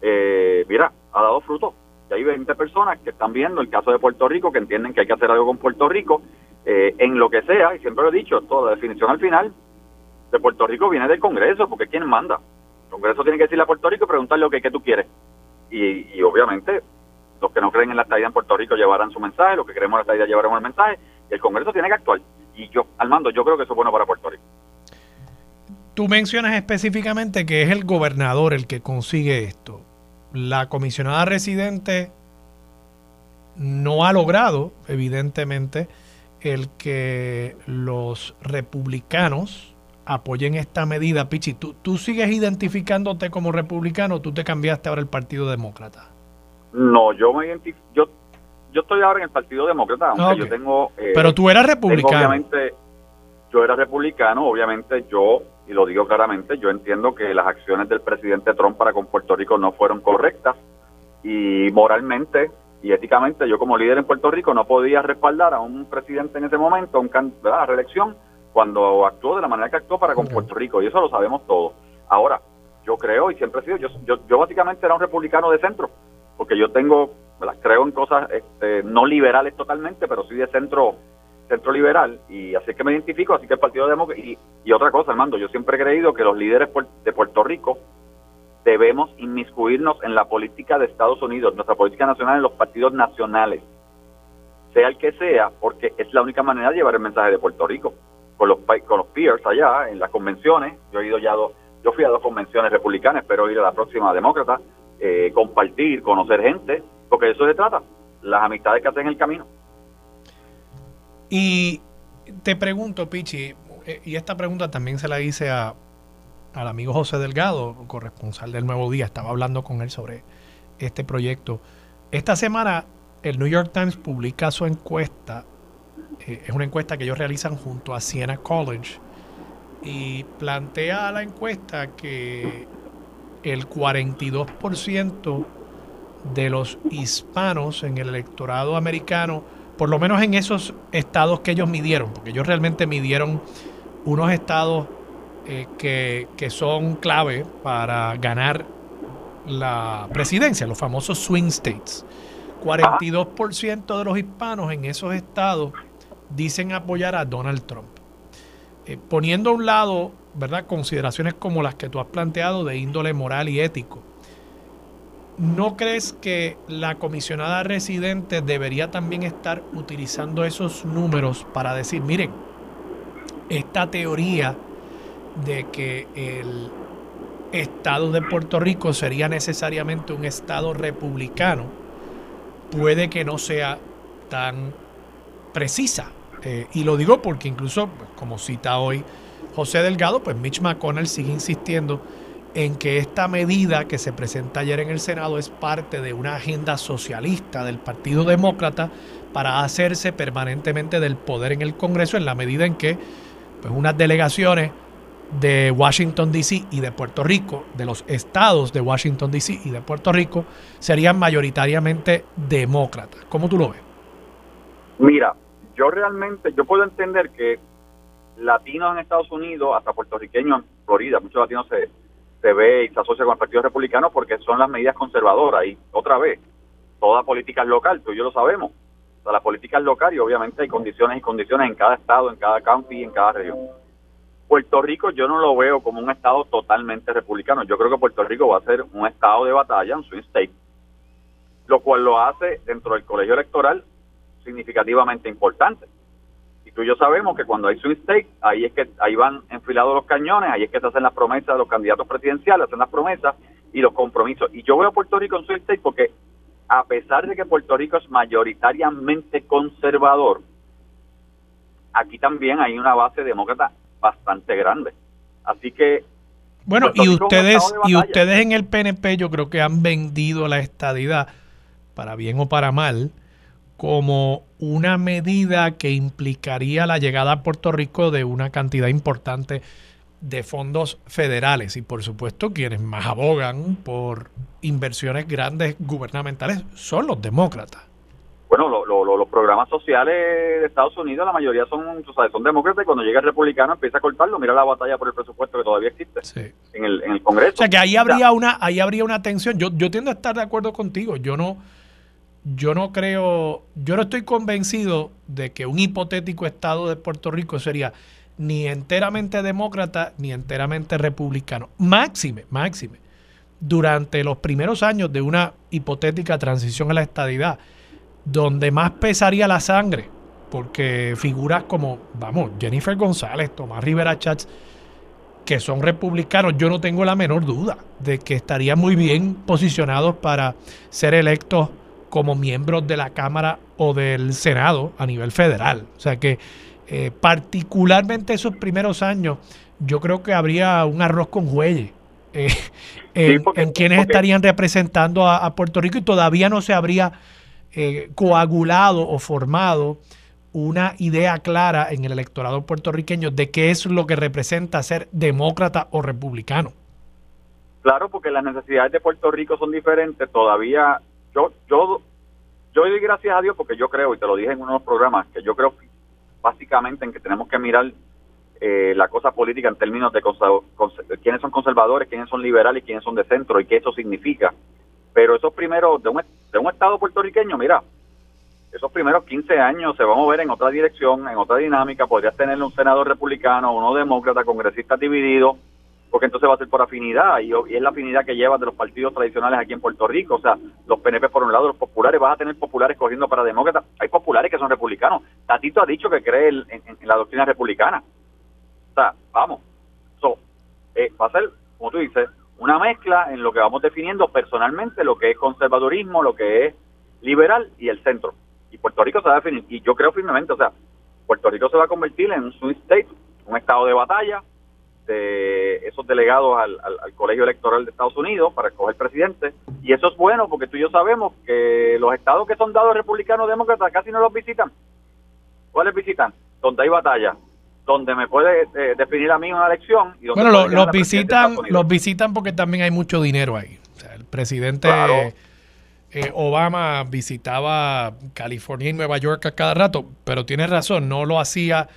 S4: eh, mira, ha dado fruto. Y hay 20 personas que están viendo el caso de Puerto Rico, que entienden que hay que hacer algo con Puerto Rico, eh, en lo que sea, y siempre lo he dicho, toda la definición al final de Puerto Rico viene del Congreso, porque es quien manda. El Congreso tiene que decirle a Puerto Rico y preguntarle que, que tú quieres. Y, y obviamente los que no creen en la estadía en Puerto Rico llevarán su mensaje, los que creemos en la estadía llevaremos el mensaje, el Congreso tiene que actuar. Y yo, Armando, yo creo que eso es bueno para Puerto Rico.
S1: Tú mencionas específicamente que es el gobernador el que consigue esto. La comisionada residente no ha logrado, evidentemente, el que los republicanos apoyen esta medida. Pichi, ¿tú, ¿tú sigues identificándote como republicano tú te cambiaste ahora el Partido Demócrata?
S4: No, yo me identifico, yo, yo estoy ahora en el Partido Demócrata, aunque yo tengo...
S1: Eh, Pero tú eras republicano.
S4: obviamente, yo era republicano, obviamente yo, y lo digo claramente, yo entiendo que las acciones del presidente Trump para con Puerto Rico no fueron correctas y moralmente y éticamente yo como líder en Puerto Rico no podía respaldar a un presidente en ese momento, a reelección, cuando actuó de la manera que actuó para con Puerto Rico, y eso lo sabemos todos. Ahora, yo creo, y siempre he sido, yo, yo, yo básicamente era un republicano de centro, porque yo tengo, creo en cosas este, no liberales totalmente, pero sí de centro centro liberal y así es que me identifico, así que el Partido Demócrata y, y otra cosa, Armando, yo siempre he creído que los líderes de Puerto Rico debemos inmiscuirnos en la política de Estados Unidos, nuestra política nacional en los partidos nacionales, sea el que sea, porque es la única manera de llevar el mensaje de Puerto Rico con los con los peers allá en las convenciones. Yo he ido ya dos, yo fui a dos convenciones republicanas, espero ir a la próxima demócrata eh, compartir, conocer gente, porque de eso se trata, las amistades que hacen el camino.
S1: Y te pregunto, Pichi, eh, y esta pregunta también se la hice a, al amigo José Delgado, corresponsal del Nuevo Día, estaba hablando con él sobre este proyecto. Esta semana el New York Times publica su encuesta, eh, es una encuesta que ellos realizan junto a Siena College, y plantea la encuesta que el 42% de los hispanos en el electorado americano, por lo menos en esos estados que ellos midieron, porque ellos realmente midieron unos estados eh, que, que son clave para ganar la presidencia, los famosos swing states. 42% de los hispanos en esos estados dicen apoyar a Donald Trump. Eh, poniendo a un lado, ¿verdad?, consideraciones como las que tú has planteado de índole moral y ético. ¿no crees que la comisionada residente debería también estar utilizando esos números para decir, miren, esta teoría de que el Estado de Puerto Rico sería necesariamente un Estado republicano, puede que no sea tan precisa. Eh, y lo digo porque incluso, pues, como cita hoy José Delgado, pues Mitch McConnell sigue insistiendo en que esta medida que se presenta ayer en el Senado es parte de una agenda socialista del Partido Demócrata para hacerse permanentemente del poder en el Congreso en la medida en que pues, unas delegaciones de Washington, D.C. y de Puerto Rico, de los estados de Washington, D.C. y de Puerto Rico, serían mayoritariamente demócratas. ¿Cómo tú lo ves?
S4: Mira, yo realmente, yo puedo entender que latinos en Estados Unidos, hasta puertorriqueños en Florida, muchos latinos se, se ve y se asocia con el Partido Republicano porque son las medidas conservadoras. Y otra vez, toda política es local, tú y yo lo sabemos. O la política es local y obviamente hay condiciones y condiciones en cada estado, en cada county y en cada región Puerto Rico yo no lo veo como un estado totalmente republicano. Yo creo que Puerto Rico va a ser un estado de batalla, un swing state, lo cual lo hace dentro del colegio electoral significativamente importante. Tú y yo sabemos que cuando hay swing state, ahí es que ahí van enfilados los cañones, ahí es que se hacen las promesas de los candidatos presidenciales, hacen las promesas y los compromisos. Y yo veo a Puerto Rico en swing state porque a pesar de que Puerto Rico es mayoritariamente conservador, aquí también hay una base demócrata bastante grande. Así que
S1: bueno, y ustedes y ustedes en el PNP yo creo que han vendido la estadidad para bien o para mal como una medida que implicaría la llegada a Puerto Rico de una cantidad importante de fondos federales y por supuesto quienes más abogan por inversiones grandes gubernamentales son los demócratas
S4: bueno, los programas sociales de Estados Unidos, la mayoría son, son demócratas y cuando llega el republicano empieza a cortarlo. Mira la batalla por el presupuesto que todavía existe en, el, en el Congreso. O
S1: sea, que ahí habría una ahí habría una tensión. Yo, yo tiendo a estar de acuerdo contigo. Yo no yo no creo, yo no estoy convencido de que un hipotético Estado de Puerto Rico sería ni enteramente demócrata ni enteramente republicano. Máxime, máxime. Durante los primeros años de una hipotética transición a la estadidad donde más pesaría la sangre, porque figuras como, vamos, Jennifer González, Tomás Rivera Chats, que son republicanos, yo no tengo la menor duda de que estarían muy bien posicionados para ser electos como miembros de la Cámara o del Senado a nivel federal. O sea que eh, particularmente esos primeros años, yo creo que habría un arroz con jueyes eh, en, quienes estarían representando a, Puerto Rico y todavía no se habría eh, coagulado o formado una idea clara en el electorado puertorriqueño de qué es lo que representa ser demócrata o republicano.
S4: Claro, porque las necesidades de Puerto Rico son diferentes. Todavía, yo, yo, yo doy gracias a Dios porque yo creo, y te lo dije en uno de los programas, que yo creo básicamente en que tenemos que mirar eh, la cosa política en términos de quiénes son conservadores, quiénes son liberales quiénes son de centro y qué eso significa. Pero esos primeros, de un, de un Estado puertorriqueño, mira, esos primeros 15 años se va a mover en otra dirección, en otra dinámica. Podrías tener un senador republicano, uno demócrata, congresistas divididos, porque entonces va a ser por afinidad y, es la afinidad que lleva de los partidos tradicionales aquí en Puerto Rico. O sea, los PNP por un lado, los populares, vas a tener populares cogiendo para demócratas. Hay populares que son republicanos. Tatito ha dicho que cree en, la doctrina republicana. O sea, vamos. So, eh, va a ser, como tú dices, una mezcla en lo que vamos definiendo personalmente lo que es conservadurismo, lo que es liberal y el centro. Y Puerto Rico se va a definir, y yo creo firmemente, o sea, Puerto Rico se va a convertir en un swing state, un estado de batalla de esos delegados al, al, colegio electoral de Estados Unidos para escoger presidente. Y eso es bueno porque tú y yo sabemos que los estados que son dados republicanos demócratas casi no los visitan. ¿Cuáles visitan? Donde hay batalla, donde me puede eh, definir a mí una elección. Y
S1: bueno, los visitan, los visitan porque también hay mucho dinero ahí. O sea, el presidente eh, Obama visitaba California y Nueva York a cada rato, pero tiene razón, no lo hacía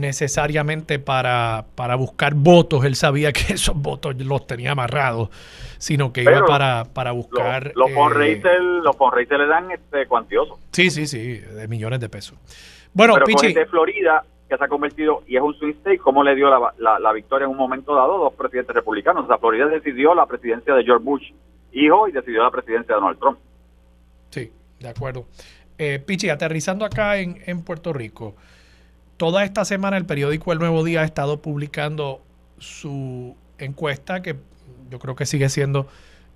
S1: necesariamente para, para buscar votos, él sabía que esos votos los tenía amarrados, sino que iba para, para buscar...
S4: Los, los fundraisers le dan este cuantioso.
S1: Sí, sí, sí, de millones de pesos. Bueno,
S4: pero Pichi, de Florida que se ha convertido y es un swing state, ¿cómo le dio la, la, victoria en un momento dado dos presidentes republicanos? O sea, Florida decidió la presidencia de George Bush hijo y decidió la presidencia de Donald Trump.
S1: Sí, de acuerdo. Eh, Pichi, aterrizando acá en, en Puerto Rico, toda esta semana el periódico El Nuevo Día ha estado publicando su encuesta, que yo creo que sigue siendo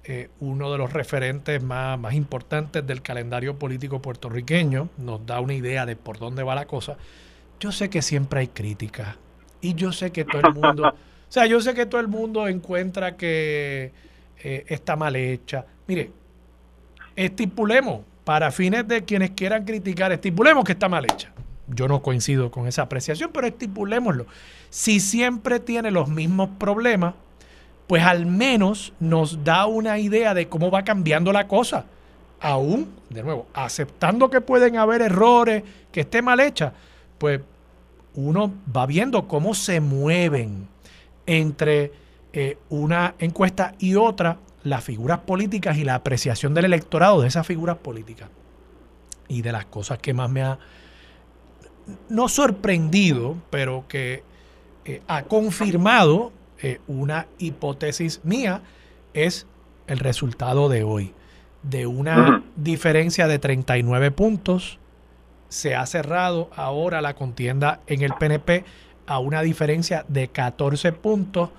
S1: eh, uno de los referentes más, más, importantes del calendario político puertorriqueño, nos da una idea de por dónde va la cosa. Yo sé que siempre hay críticas y yo sé que todo el mundo, o sea, yo sé que todo el mundo encuentra que eh, está mal hecha. Mire, estipulemos, para fines de quienes quieran criticar, estipulemos que está mal hecha. Yo no coincido con esa apreciación, pero estipulémoslo. Si siempre tiene los mismos problemas, pues al menos nos da una idea de cómo va cambiando la cosa. Aún, de nuevo, aceptando que pueden haber errores, que esté mal hecha, pues uno va viendo cómo se mueven entre eh, una encuesta y otra las figuras políticas y la apreciación del electorado de esas figuras políticas. Y de las cosas que más me ha, no sorprendido, pero que eh, ha confirmado eh, una hipótesis mía, es el resultado de hoy. De una diferencia de 39 puntos, se ha cerrado ahora la contienda en el PNP a una diferencia de 14 puntos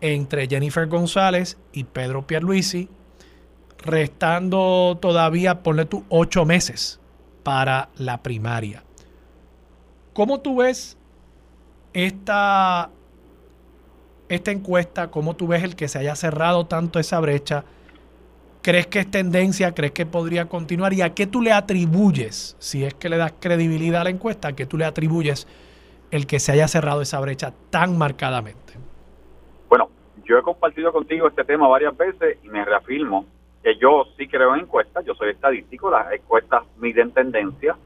S1: entre Jennifer González y Pedro Pierluisi, restando todavía, ponle tú, ocho meses para la primaria. ¿Cómo tú ves esta esta encuesta, cómo tú ves el que se haya cerrado tanto esa brecha, ¿crees que es tendencia? ¿Crees que podría continuar? ¿Y a qué tú le atribuyes, si es que le das credibilidad a la encuesta, a qué tú le atribuyes el que se haya cerrado esa brecha tan marcadamente?
S4: Bueno, yo he compartido contigo este tema varias veces y me reafirmo que yo sí creo en encuestas, yo soy estadístico, las encuestas miden tendencia,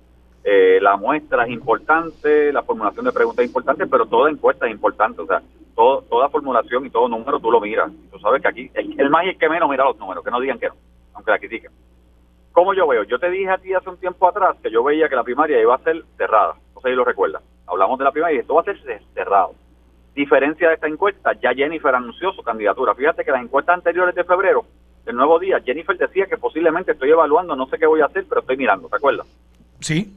S4: eh, la muestra es importante, la formulación de preguntas es importante, pero toda encuesta es importante. O sea, toda formulación y todo número tú lo miras. Tú sabes que aquí el, más y el que menos mira los números, que no digan que no, aunque la critiquen. ¿Cómo yo veo? Yo te dije a ti hace un tiempo atrás que yo veía que la primaria iba a ser cerrada. No sé si lo recuerdas. Hablamos de la primaria y esto va a ser cerrado. Diferencia de esta encuesta, ya Jennifer anunció su candidatura. Fíjate que las encuestas anteriores de febrero, del nuevo día, Jennifer decía que posiblemente estoy evaluando, no sé qué voy a hacer, pero estoy mirando, ¿te acuerdas?
S1: Sí.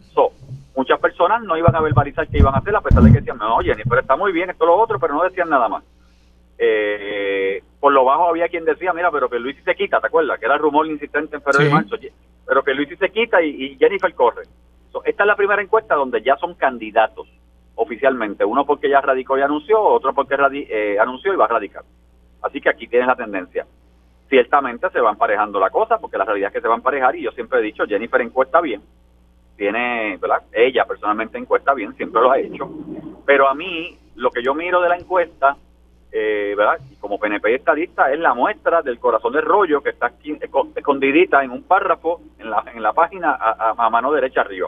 S4: muchas personas no iban a verbalizar qué iban a hacer, a pesar de que decían, no, Jennifer está muy bien, esto lo otro, pero no decían nada más. Eh, por lo bajo había quien decía, mira, pero que Luis se quita, ¿te acuerdas? Que era el rumor insistente en febrero y marzo. Pero que Luis se quita y, Jennifer corre. esta es la primera encuesta donde ya son candidatos oficialmente. Uno porque ya radicó y anunció, otro porque eh, anunció y va a radicar. Así que aquí tienes la tendencia. Ciertamente se va emparejando la cosa, porque la realidad es que se va a emparejar y yo siempre he dicho, Jennifer encuesta bien tiene, ¿verdad? Ella personalmente encuesta bien, siempre lo ha hecho. Pero a mí, lo que yo miro de la encuesta, eh, ¿verdad? Y como PNP estadista, es la muestra del corazón de rollo que está aquí, escondidita en un párrafo en la, en la página a, mano derecha arriba,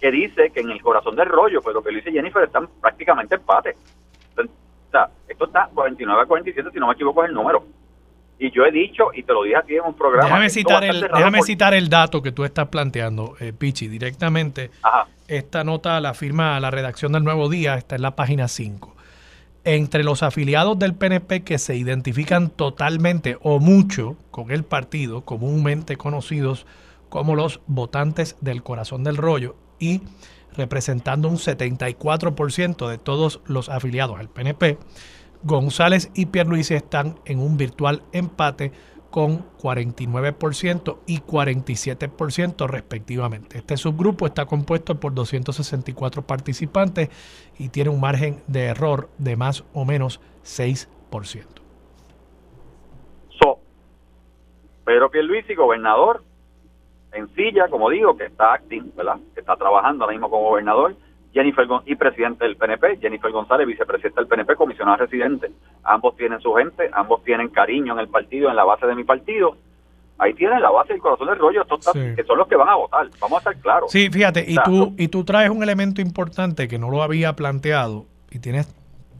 S4: que dice que en el corazón del rollo, pues lo que dice Jennifer, están prácticamente empate. O sea, esto está 49 a 47, si no me equivoco es el número y yo he dicho, y te lo dije aquí en un programa.
S1: Déjame citar, el, déjame citar el dato que tú estás planteando, eh, Pichi, directamente. Esta nota la firma la redacción del Nuevo Día, está en la página 5. Entre los afiliados del PNP que se identifican totalmente o mucho con el partido, comúnmente conocidos como los votantes del corazón del rollo, y representando un 74% de todos los afiliados al PNP, González y Pierluisi están en un virtual empate con 49% y 47% respectivamente. Este subgrupo está compuesto por 264 participantes y tiene un margen de error de más o menos 6%.
S4: So, Pedro Pierluisi, gobernador, en silla, como digo, que está acting, ¿verdad? Que está trabajando ahora mismo como gobernador, Jennifer y presidente del PNP, Jennifer González, vicepresidenta del PNP, comisionada residente. Ambos tienen su gente, ambos tienen cariño en el partido, en la base de mi partido. Ahí tienen la base del corazón del rollo, que son los que van a votar. Vamos a estar claros.
S1: Sí, fíjate, y, tú, y tú traes un elemento importante que no lo había planteado y tienes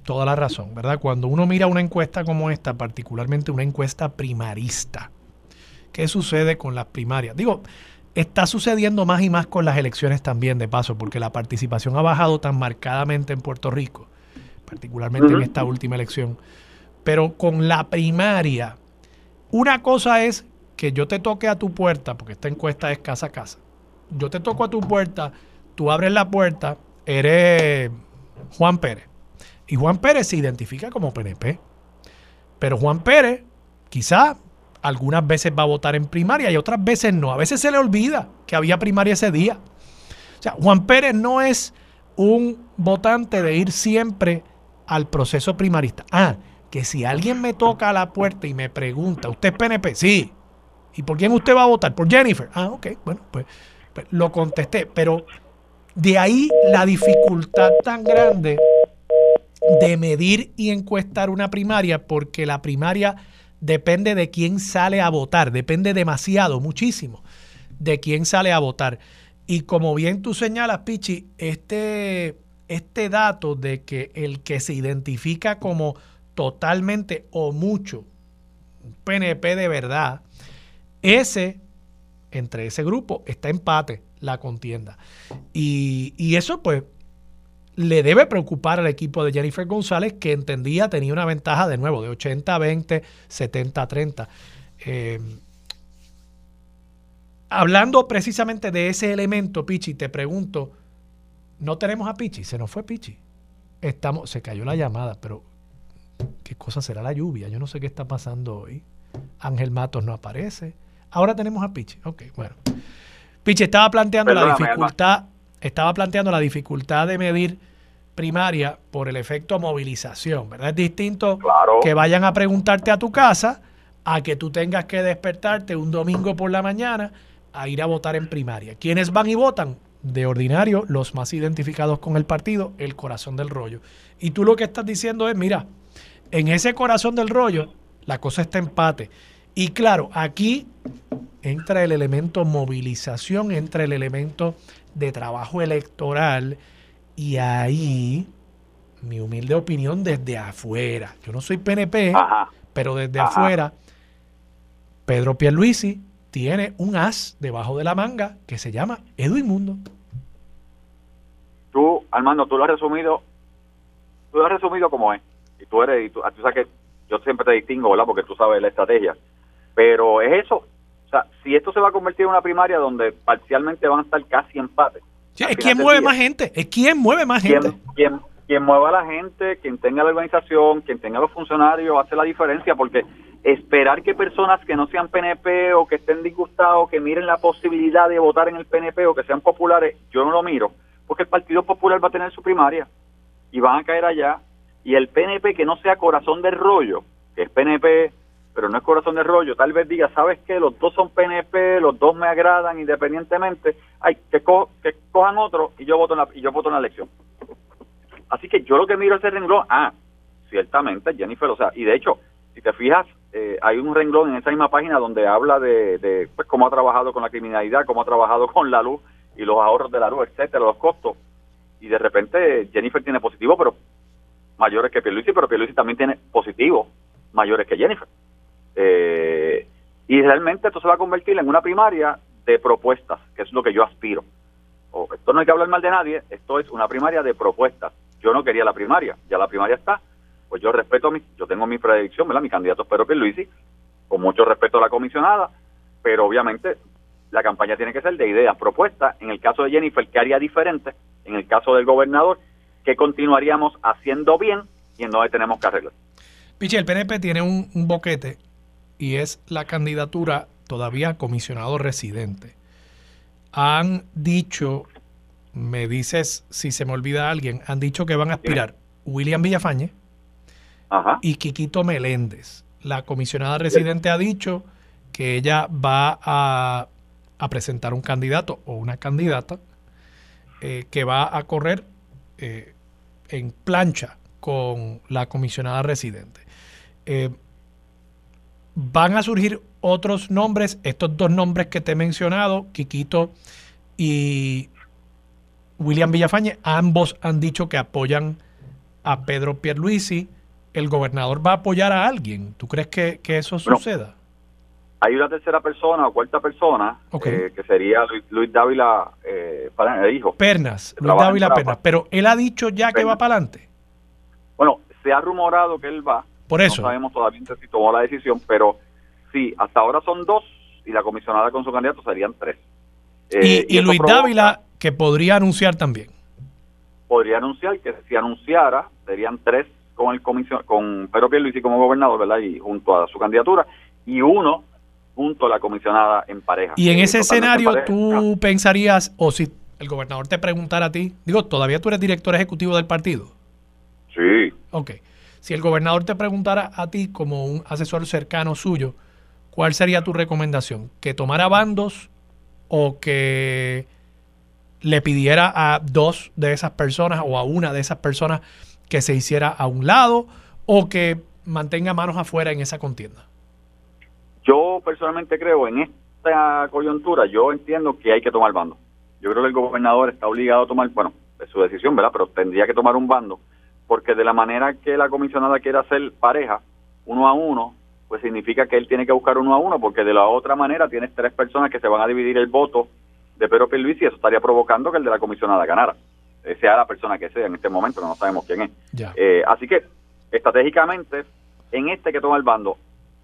S1: toda la razón, ¿verdad? Cuando uno mira una encuesta como esta, particularmente una encuesta primarista, ¿qué sucede con las primarias? Digo, Está sucediendo más y más con las elecciones también, de paso, porque la participación ha bajado tan marcadamente en Puerto Rico, particularmente en esta última elección. Pero con la primaria, una cosa es que yo te toque a tu puerta, porque esta encuesta es casa a casa. Yo te toco a tu puerta, tú abres la puerta, eres Juan Pérez. Y Juan Pérez se identifica como PNP. Pero Juan Pérez quizá algunas veces va a votar en primaria y otras veces no. A veces se le olvida que había primaria ese día. O sea, Juan Pérez no es un votante de ir siempre al proceso primarista. Ah, que si alguien me toca a la puerta y me pregunta, ¿usted es PNP? Sí. ¿Y por quién usted va a votar? Por Jennifer. Ah, ok, bueno, pues, pues lo contesté. Pero de ahí la dificultad tan grande de medir y encuestar una primaria, porque la primaria depende de quién sale a votar, depende demasiado, muchísimo, de quién sale a votar. Y como bien tú señalas, Pichi, este, este dato de que el que se identifica como totalmente o mucho PNP de verdad, ese, entre ese grupo, está empate la contienda. Y, y eso pues le debe preocupar al equipo de Jennifer González, que entendía tenía una ventaja de nuevo de 80 20, 70 30. hablando precisamente de ese elemento, Pichi, te pregunto, no tenemos a Pichi, se nos fue Pichi. Estamos, se cayó la llamada, pero ¿qué cosa será la lluvia? Yo no sé qué está pasando hoy. Ángel Matos no aparece. Ahora tenemos a Pichi. Ok, bueno. Pichi estaba planteando la dificultad estaba planteando la dificultad de medir primaria por el efecto movilización, ¿verdad? Es distinto que vayan a preguntarte a tu casa a que tú tengas que despertarte un domingo por la mañana a ir a votar en primaria. ¿Quiénes van y votan? De ordinario, los más identificados con el partido, el corazón del rollo. Y tú lo que estás diciendo es, mira, en ese corazón del rollo, la cosa está empate. Y claro, aquí entra el elemento movilización, entra el elemento de trabajo electoral y ahí mi humilde opinión desde afuera. Yo no soy PNP, pero desde afuera Pedro Pierluisi tiene un as debajo de la manga que se llama Edwin Mundo.
S4: Tú, Armando, tú lo has resumido, tú lo has resumido como es. Y tú eres, y tú, tú sabes que yo siempre te distingo, ¿verdad? Porque tú sabes la estrategia. Pero es eso, si esto se va a convertir en una primaria donde parcialmente van a estar casi empate.
S1: es quien mueve más gente, es quien mueve más gente.
S4: Quien, quien mueva a la gente, quien tenga la organización, quien tenga los funcionarios, hace la diferencia porque esperar que personas que no sean PNP o que estén disgustados, que miren la posibilidad de votar en el PNP o que sean populares, yo no lo miro, porque el Partido Popular va a tener su primaria y van a caer allá. Y el PNP que no sea corazón del rollo, que es PNP, pero no es corazón de rollo, tal vez diga, ¿sabes qué? Los dos son PNP, los dos me agradan independientemente, hay que, que cojan otro y yo voto en la, y yo voto en la elección. Así que yo lo que miro es el renglón, ah, ciertamente Jennifer, o sea, y de hecho, si te fijas, eh, hay un renglón en esa misma página donde habla de, de pues, cómo ha trabajado con la criminalidad, cómo ha trabajado con la luz y los ahorros de la luz, etcétera, los costos. Y de repente Jennifer tiene positivo, pero mayores que Pierluisi, pero Pierluisi también tiene positivo mayores que Jennifer. Eh, y realmente esto se va a convertir en una primaria de propuestas, que es lo que yo aspiro. Esto no hay que hablar mal de nadie, esto es una primaria de propuestas. Yo no quería la primaria, ya la primaria está. Pues yo respeto, mi, yo tengo mi predicción, ¿verdad? Mi candidato es Pedro Pierluisi, con mucho respeto a la comisionada, pero obviamente la campaña tiene que ser de ideas, propuestas. En el caso de Jennifer, ¿qué haría diferente? En el caso del gobernador, ¿qué continuaríamos haciendo bien y en dónde tenemos que arreglar?
S1: Piche, el PNP tiene un boquete y es la candidatura todavía comisionado residente. Han dicho, me dices si se me olvida alguien, han dicho que van a aspirar William Villafañe y Quiquito Meléndez. La comisionada residente ha dicho que ella va a, presentar un candidato o una candidata eh, que va a correr eh, en plancha con la comisionada residente. Eh, van a surgir otros nombres, estos dos nombres que te he mencionado, Quiquito y William Villafañe, ambos han dicho que apoyan a Pedro Pierluisi. ¿El gobernador va a apoyar a alguien? ¿Tú crees que, eso suceda?
S4: Hay una tercera persona o cuarta persona eh, que sería Luis, Dávila, eh, hijo.
S1: Pernas, Luis Dávila Pernas. Pero él ha dicho ya que va para adelante.
S4: Bueno, se ha rumorado que él va,
S1: por eso.
S4: No sabemos todavía si tomó la decisión, pero sí, hasta ahora son dos y la comisionada con su candidato serían tres.
S1: Eh, y, Luis Dávila, que podría anunciar también.
S4: Podría anunciar que si anunciara, serían tres con el comisión, con Pedro Pierluisi como gobernador, ¿verdad? Y junto a su candidatura, y uno junto a la comisionada en pareja.
S1: Y en ese escenario, ¿tú pensarías, o si el gobernador te preguntara a ti, digo, todavía tú eres director ejecutivo del partido?
S4: Sí.
S1: Ok. Si el gobernador te preguntara a ti como un asesor cercano suyo, ¿cuál sería tu recomendación? ¿Que tomara bandos o que le pidiera a dos de esas personas o a una de esas personas que se hiciera a un lado o que mantenga manos afuera en esa contienda?
S4: Yo personalmente creo en esta coyuntura, yo entiendo que hay que tomar bando. Yo creo que el gobernador está obligado a tomar, bueno, es su decisión, ¿verdad? Pero tendría que tomar un bando, porque de la manera que la comisionada quiere hacer pareja, uno a uno, pues significa que él tiene que buscar uno a uno, porque de la otra manera tienes tres personas que se van a dividir el voto de Pedro Pierluisi y eso estaría provocando que el de la comisionada ganara, eh, sea la persona que sea en este momento, no sabemos quién es. Eh, así que, estratégicamente, en este que toma el bando,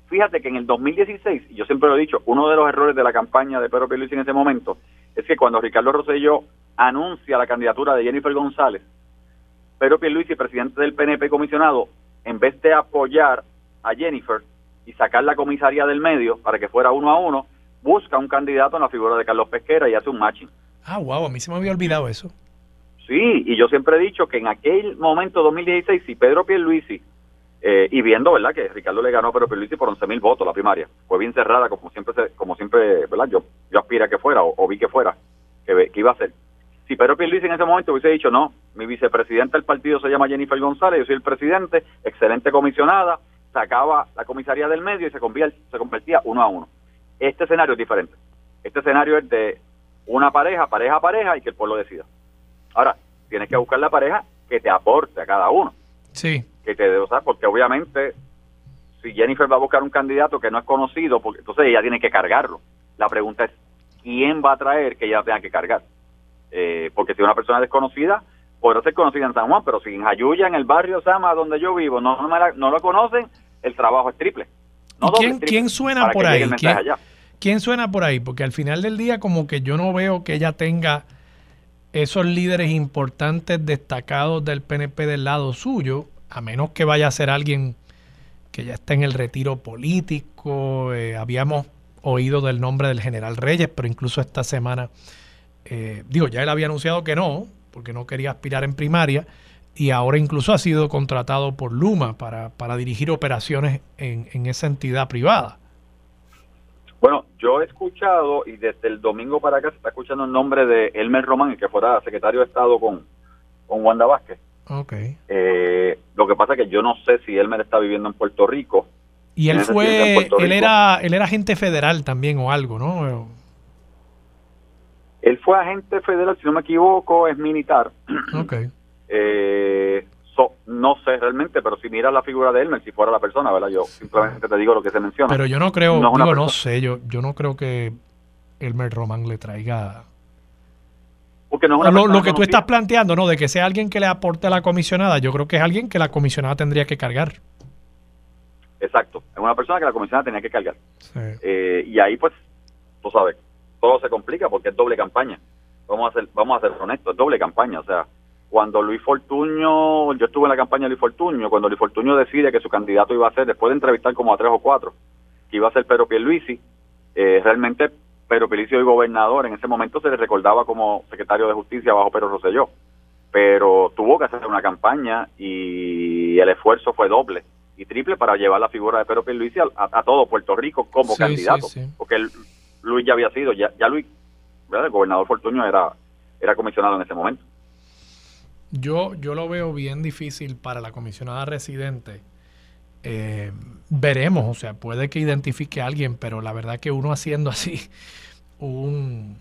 S4: fíjate que en el 2016, y yo siempre lo he dicho, uno de los errores de la campaña de Pedro Pierluisi en ese momento es que cuando Ricardo Rosselló anuncia la candidatura de Jennifer González, Pedro Pierluisi, presidente del PNP comisionado, en vez de apoyar a Jennifer y sacar la comisaría del medio para que fuera uno a uno, busca un candidato en la figura de Carlos Pesquera y hace un matching.
S1: Ah, wow, a mí se me había olvidado eso.
S4: Sí, y yo siempre he dicho que en aquel momento, 2016, si Pedro Pierluisi, eh, y viendo, ¿verdad?, que Ricardo le ganó a Pedro Pierluisi por 11 mil votos la primaria, fue bien cerrada, como siempre, como siempre ¿verdad?, yo, yo aspira que fuera, o, vi que fuera, que, que iba a ser. Si Pedro Pierluisi en ese momento hubiese dicho, no, mi vicepresidenta del partido se llama Jennifer González, yo soy el presidente, excelente comisionada, sacaba la comisaría del medio y se convertía, se convertía uno a uno. Este escenario es diferente. Este escenario es de una pareja, pareja a pareja y que el pueblo decida. Ahora, tienes que buscar la pareja que te aporte a cada uno.
S1: Sí.
S4: Que te o sea, porque obviamente si Jennifer va a buscar un candidato que no es conocido, porque entonces ella tiene que cargarlo. La pregunta es, ¿quién va a traer que ella tenga que cargar? Eh, porque si una persona desconocida, podrá ser conocida en San Juan, pero si en Jayuya, en el barrio Sama, donde yo vivo, no, no, lo conocen, el trabajo es triple.
S1: quién, suena por ahí? ¿Quién, suena por ahí? Porque al final del día como que yo no veo que ella tenga esos líderes importantes destacados del PNP del lado suyo, a menos que vaya a ser alguien que ya está en el retiro político. Eh, habíamos oído del nombre del general Reyes, pero incluso esta semana, eh, digo, ya él había anunciado que no, porque no quería aspirar en primaria y ahora incluso ha sido contratado por Luma para, para dirigir operaciones en, en esa entidad privada.
S4: Bueno, yo he escuchado y desde el domingo para acá se está escuchando el nombre de Elmer Román, que fuera secretario de Estado con, con Wanda Vázquez.
S1: Okay.
S4: Eh, lo que pasa es que yo no sé si Elmer está viviendo en Puerto Rico.
S1: Y él fue, él era, él era agente federal también o algo, ¿no?
S4: Él fue agente federal, si no me equivoco, es militar.
S1: Ok.
S4: Eh, no sé realmente, pero si miras la figura de Elmer, si fuera la persona, ¿verdad? Yo simplemente te digo lo que se menciona.
S1: Pero yo no creo, no digo, no sé, yo, yo no creo que Elmer Román le traiga...
S4: Porque no
S1: es lo, lo, que tú estás planteando, ¿no? De que sea alguien que le aporte a la comisionada, yo creo que es alguien que la comisionada tendría que cargar.
S4: Exacto, es una persona que la comisionada tenía que cargar. Eh, y ahí, pues, tú sabes, todo se complica porque es doble campaña. Vamos a ser, vamos a ser honestos, es doble campaña. O sea, cuando Luis Fortuño, yo estuve en la campaña de Luis Fortuño, cuando Luis Fortuño decide que su candidato iba a ser, después de entrevistar como a tres o cuatro, que iba a ser Pedro Pierluisi, eh, realmente Pedro Pierluisi hoy gobernador, en ese momento se le recordaba como secretario de Justicia bajo Pedro Rosselló, pero tuvo que hacer una campaña y el esfuerzo fue doble y triple para llevar la figura de Pedro Pierluisi a, a, todo Puerto Rico como candidato, porque Luis ya había sido, ya, ya Luis, el gobernador Fortuño era, era comisionado en ese momento.
S1: Yo, yo lo veo bien difícil para la comisionada residente. Eh, veremos, o sea, puede que identifique a alguien, pero la verdad que uno haciendo así un,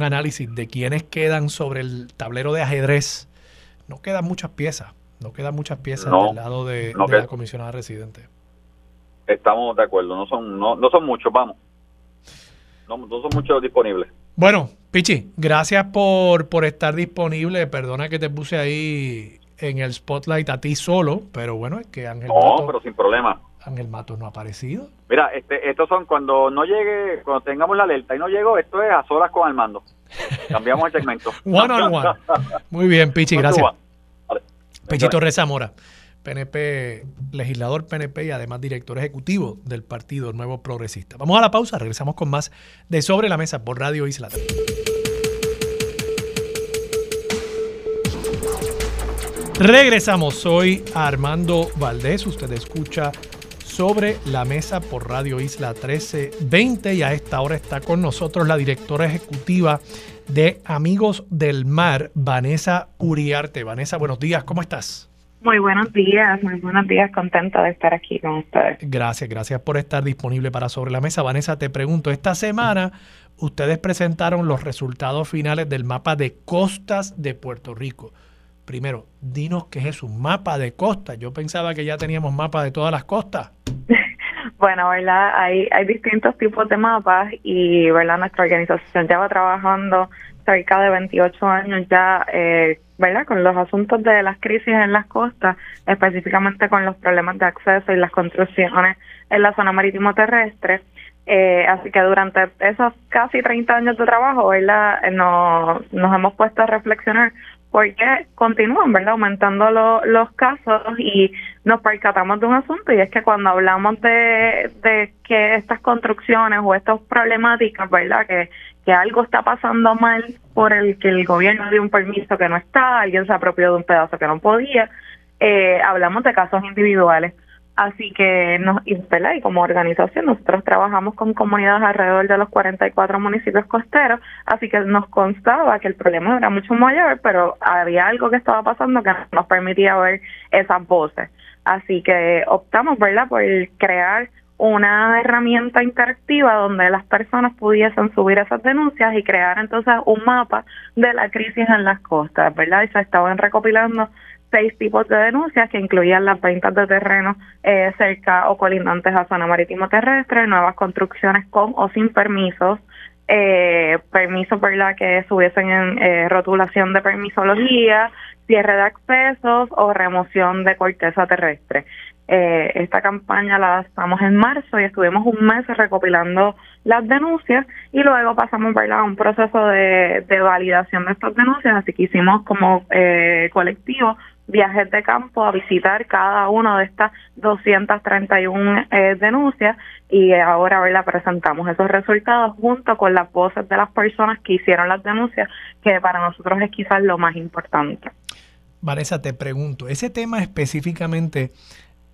S1: análisis de quiénes quedan sobre el tablero de ajedrez, no quedan muchas piezas, no quedan muchas piezas del lado de, la comisionada residente.
S4: Estamos de acuerdo, no son, no, no son muchos, vamos. No, no son muchos disponibles.
S1: Bueno, Pichi, gracias por, por estar disponible. Perdona que te puse ahí en el spotlight a ti solo, pero bueno, es que Ángel
S4: No, pero sin problema.
S1: Ángel Matos no ha aparecido.
S4: Mira, este, estos son cuando no llegue, cuando tengamos la alerta y no llegó, esto es a solas con Armando. Cambiamos el segmento.
S1: one on one. Muy bien, Pichi, gracias. Pechito Rezamora, PNP, legislador PNP y además director ejecutivo del Partido Nuevo Progresista. Vamos a la pausa, regresamos con más de Sobre la Mesa por Radio Isla. Regresamos, soy Armando Valdés, usted escucha sobre la mesa por Radio Isla 1320 y a esta hora está con nosotros la directora ejecutiva de Amigos del Mar, Vanessa Uriarte. Vanessa, buenos días, ¿cómo estás?
S5: Muy buenos días, muy buenos días, contenta de estar aquí con ustedes.
S1: Gracias, gracias por estar disponible para Sobre la Mesa. Vanessa, te pregunto, esta semana ustedes presentaron los resultados finales del mapa de costas de Puerto Rico primero, dinos qué es un mapa de costa. Yo pensaba que ya teníamos mapa de todas las costas.
S5: Bueno, ¿verdad? Hay, hay distintos tipos de mapas y, ¿verdad? Nuestra organización lleva trabajando cerca de 28 años ya, eh, ¿verdad? Con los asuntos de las crisis en las costas, específicamente con los problemas de acceso y las construcciones en la zona marítimo terrestre. Eh, así que durante esos casi 30 años de trabajo, ¿verdad? Nos, nos hemos puesto a reflexionar porque continúan, ¿verdad?, aumentando los casos y nos percatamos de un asunto y es que cuando hablamos de, que estas construcciones o estas problemáticas, ¿verdad?, que, que algo está pasando mal por el que el gobierno dio un permiso que no está, alguien se apropió de un pedazo que no podía, eh, hablamos de casos individuales. Así que, nos, y, y como organización, nosotros trabajamos con comunidades alrededor de los 44 municipios costeros, así que nos constaba que el problema era mucho mayor, pero había algo que estaba pasando que nos permitía ver esas voces. Así que optamos, ¿verdad?, por crear una herramienta interactiva donde las personas pudiesen subir esas denuncias y crear entonces un mapa de la crisis en las costas, ¿verdad? Y se estaban recopilando seis tipos de denuncias que incluían las ventas de terreno eh, cerca o colindantes a zona marítimo terrestre, nuevas construcciones con o sin permisos, eh, permisos que subiesen en eh, rotulación de permisología, cierre de accesos o remoción de corteza terrestre. Eh, esta campaña la estamos en marzo y estuvimos un mes recopilando las denuncias y luego pasamos a un proceso de, de, validación de estas denuncias, así que hicimos como eh, colectivo viajes de campo a visitar cada una de estas 231 eh, denuncias y ahora presentamos esos resultados junto con las voces de las personas que hicieron las denuncias, que para nosotros es quizás lo más importante.
S1: Vanessa, te pregunto, ese tema específicamente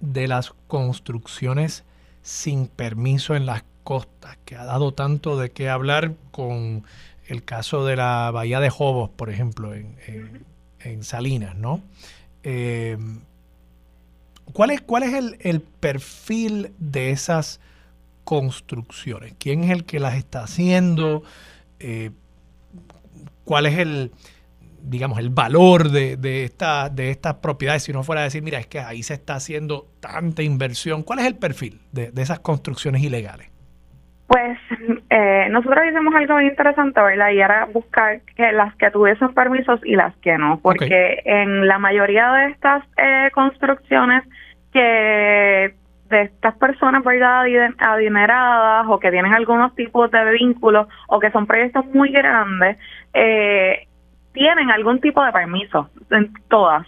S1: de las construcciones sin permiso en las costas, que ha dado tanto de qué hablar con el caso de la Bahía de Jobos, por ejemplo, en, en Salinas, ¿no? Eh, ¿Cuál es, cuál es el, perfil de esas construcciones? ¿Quién es el que las está haciendo? Eh, ¿Cuál es el, digamos, el valor de, de, esta, de estas propiedades? Si uno fuera a decir, mira, es que ahí se está haciendo tanta inversión. ¿Cuál es el perfil de esas construcciones ilegales?
S5: Pues eh, nosotros hicimos algo interesante, ¿verdad? Y era buscar que las que tuviesen permisos y las que no, porque en la mayoría de estas eh, construcciones que de estas personas, ¿verdad? Adineradas o que tienen algunos tipos de vínculos o que son proyectos muy grandes, eh, tienen algún tipo de permiso, en todas.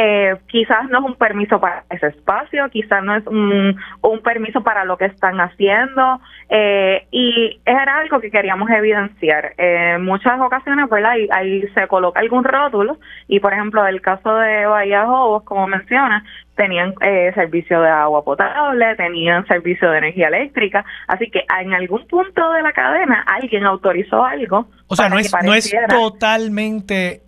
S5: Eh, quizás no es un permiso para ese espacio, quizás no es un, permiso para lo que están haciendo eh, y era algo que queríamos evidenciar. En muchas ocasiones, ¿verdad? Ahí, ahí, se coloca algún rótulo y, por ejemplo, el caso de Bahía Jobos, como menciona, tenían eh, servicio de agua potable, tenían servicio de energía eléctrica, así que en algún punto de la cadena alguien autorizó algo.
S1: O sea, no es, no es totalmente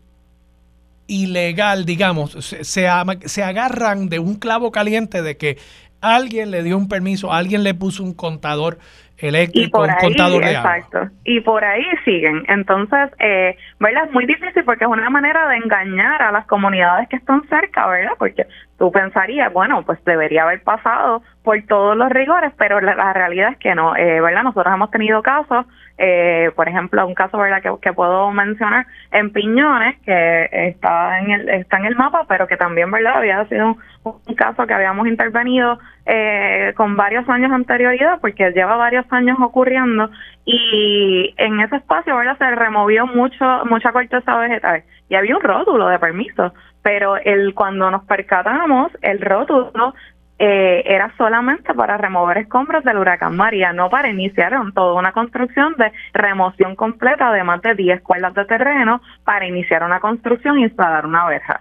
S1: ilegal, digamos, se, se, agarran de un clavo caliente de que alguien le dio un permiso, alguien le puso un contador eléctrico, un contador de
S5: exacto, Y por ahí siguen. Entonces, eh, ¿verdad? Es muy difícil porque es una manera de engañar a las comunidades que están cerca, ¿verdad? Porque tú pensarías, bueno, pues debería haber pasado por todos los rigores, pero la, realidad es que no, eh, ¿verdad? Nosotros hemos tenido casos, eh, por ejemplo, un caso, ¿verdad? Que, puedo mencionar en Piñones, que está en el está en el mapa, pero que también, ¿verdad? Había sido un, caso que habíamos intervenido eh, con varios años anterioridad, porque lleva varios años ocurriendo, y en ese espacio, ¿verdad? Se removió mucho mucha corteza vegetal y había un rótulo de permiso pero el cuando nos percatamos, el rótulo eh, era solamente para remover escombros del huracán María, no para iniciar toda una construcción de remoción completa de más de 10 cuerdas de terreno para iniciar una construcción e instalar una verja.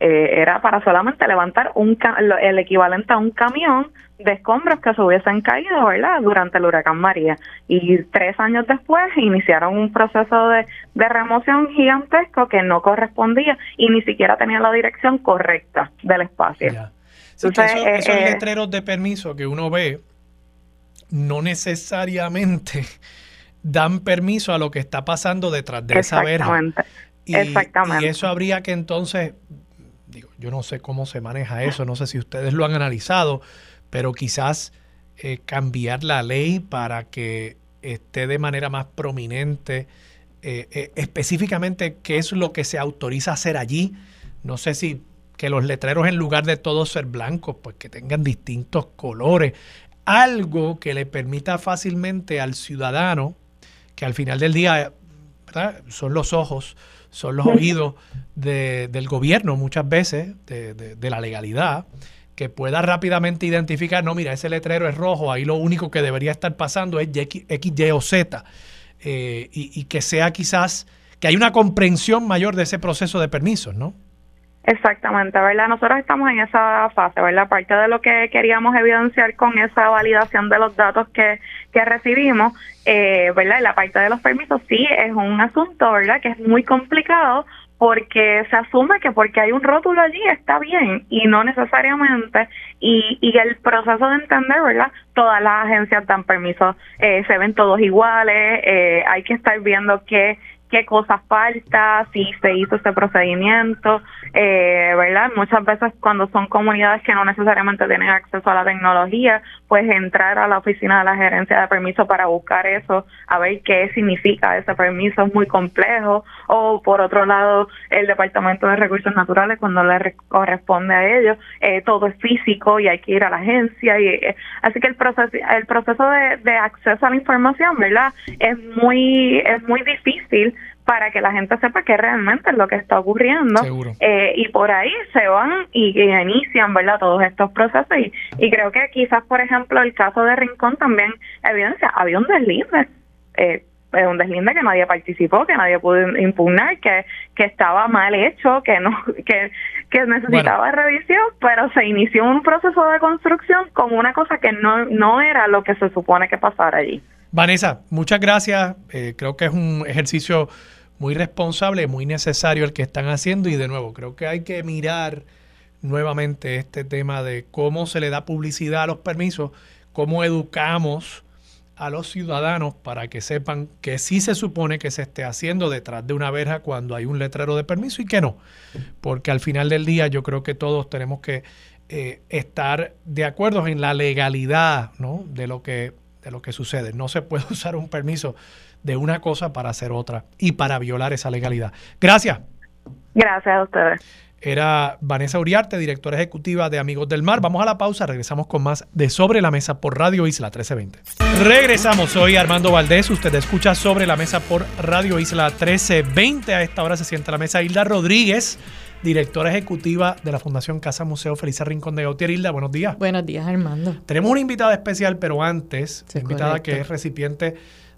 S5: Eh, era para solamente levantar un el equivalente a un camión de escombros que se hubiesen caído, ¿verdad?, durante el huracán María. Y tres años después iniciaron un proceso de, remoción gigantesco que no correspondía y ni siquiera tenía la dirección correcta del espacio.
S1: Esos eh, eh, letreros de permiso que uno ve no necesariamente dan permiso a lo que está pasando detrás de esa verja. Exactamente. Y eso habría que entonces digo, yo no sé cómo se maneja eso, no sé si ustedes lo han analizado, pero quizás eh, cambiar la ley para que esté de manera más prominente eh, eh, específicamente qué es lo que se autoriza hacer allí. No sé si que los letreros en lugar de todos ser blancos, pues que tengan distintos colores. Algo que le permita fácilmente al ciudadano, que al final del día son los ojos, son los oídos del gobierno muchas veces, de, la legalidad, que pueda rápidamente identificar, no, mira, ese letrero es rojo, ahí lo único que debería estar pasando es X, Y o Z, eh, y, y que sea quizás, que hay una comprensión mayor de ese proceso de permisos, ¿no?
S5: Exactamente, ¿verdad? Nosotros estamos en esa fase, ¿verdad? Parte de lo que queríamos evidenciar con esa validación de los datos que, que recibimos, eh, ¿verdad? La parte de los permisos sí es un asunto, ¿verdad? Que es muy complicado porque se asume que porque hay un rótulo allí está bien y no necesariamente y, y el proceso de entender verdad todas las agencias dan permisos eh, se ven todos iguales eh, hay que estar viendo qué qué cosas falta, si se hizo ese procedimiento, eh, ¿verdad? Muchas veces cuando son comunidades que no necesariamente tienen acceso a la tecnología, pues entrar a la oficina de la gerencia de permiso para buscar eso, a ver qué significa ese permiso es muy complejo, o por otro lado, el Departamento de Recursos Naturales cuando le corresponde a ellos, eh, todo es físico y hay que ir a la agencia, y eh, así que el proceso, el proceso de, de acceso a la información, ¿verdad? Es muy, es muy difícil para que la gente sepa qué realmente es lo que está ocurriendo. Eh, y por ahí se van y, inician, ¿verdad?, todos estos procesos. Y, y, creo que quizás, por ejemplo, el caso de Rincón también evidencia, había un deslinde. Eh, un deslinde que nadie participó, que nadie pudo impugnar, que, que estaba mal hecho, que no que, que necesitaba revisión, pero se inició un proceso de construcción con una cosa que no, no era lo que se supone que pasara allí.
S1: Vanessa, muchas gracias. Eh, creo que es un ejercicio muy responsable, muy necesario el que están haciendo y de nuevo, creo que hay que mirar nuevamente este tema de cómo se le da publicidad a los permisos, cómo educamos a los ciudadanos para que sepan que sí se supone que se esté haciendo detrás de una verja cuando hay un letrero de permiso y que no. Porque al final del día yo creo que todos tenemos que eh, estar de acuerdo en la legalidad ¿no? de, lo que, de lo que sucede. No se puede usar un permiso de una cosa para hacer otra y para violar esa legalidad. Gracias.
S5: Gracias a ustedes.
S1: Era Vanessa Uriarte, directora ejecutiva de Amigos del Mar. Vamos a la pausa, regresamos con más de Sobre la Mesa por Radio Isla 1320. Regresamos, soy Armando Valdés, usted escucha Sobre la Mesa por Radio Isla 1320. A esta hora se sienta la mesa Hilda Rodríguez, directora ejecutiva de la Fundación Casa Museo Feliz Rincón de Gautier. Hilda, buenos días.
S6: Buenos días, Armando.
S1: Tenemos una invitada especial, pero antes, invitada que es recipiente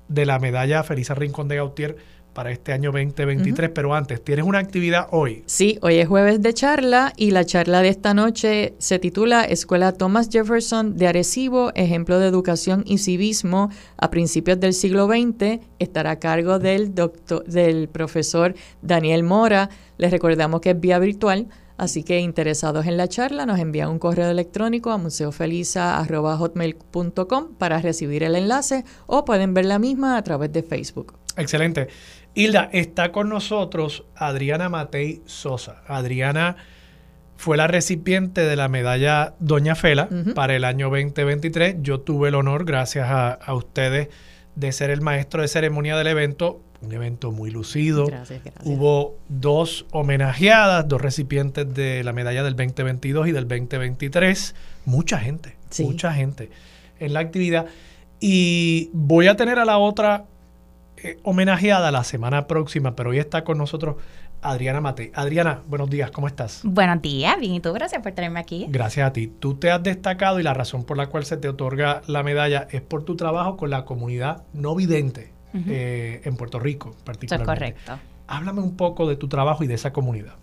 S1: de la medalla Felisa Rincón de Gautier para este año 2023, pero antes, ¿tienes una actividad hoy?
S6: Sí, hoy es jueves de charla y la charla de esta noche se titula Escuela Thomas Jefferson de Arecibo, ejemplo de educación y civismo a principios del siglo XX. Estará a cargo del, doctor, del profesor Daniel Mora. Les recordamos que es vía virtual Así que interesados en la charla nos envían un correo electrónico a museofeliza.hotmail.com para recibir el enlace o pueden ver la misma a través de Facebook.
S1: Excelente. Hilda, está con nosotros Adriana Matei Sosa. Adriana fue la recipiente de la medalla Doña Fela para el año 2023. Yo tuve el honor, gracias a, a, ustedes, de ser el maestro de ceremonia del evento. Un evento muy lucido.
S6: Gracias, gracias.
S1: Hubo dos homenajeadas, dos recipientes de la medalla del 2022 y del 2023. Mucha gente,
S6: Sí.
S1: mucha gente en la actividad. Y voy a tener a la otra eh, homenajeada la semana próxima, pero hoy está con nosotros Adriana Mate. Adriana, buenos días, ¿cómo estás?
S7: Buenos días, bien, y tú, gracias por tenerme aquí.
S1: Gracias a ti. Tú te has destacado y la razón por la cual se te otorga la medalla es por tu trabajo con la comunidad no vidente eh, en Puerto Rico,
S7: Eso es
S1: particularmente.
S7: correcto.
S1: Háblame un poco de tu trabajo y de esa comunidad.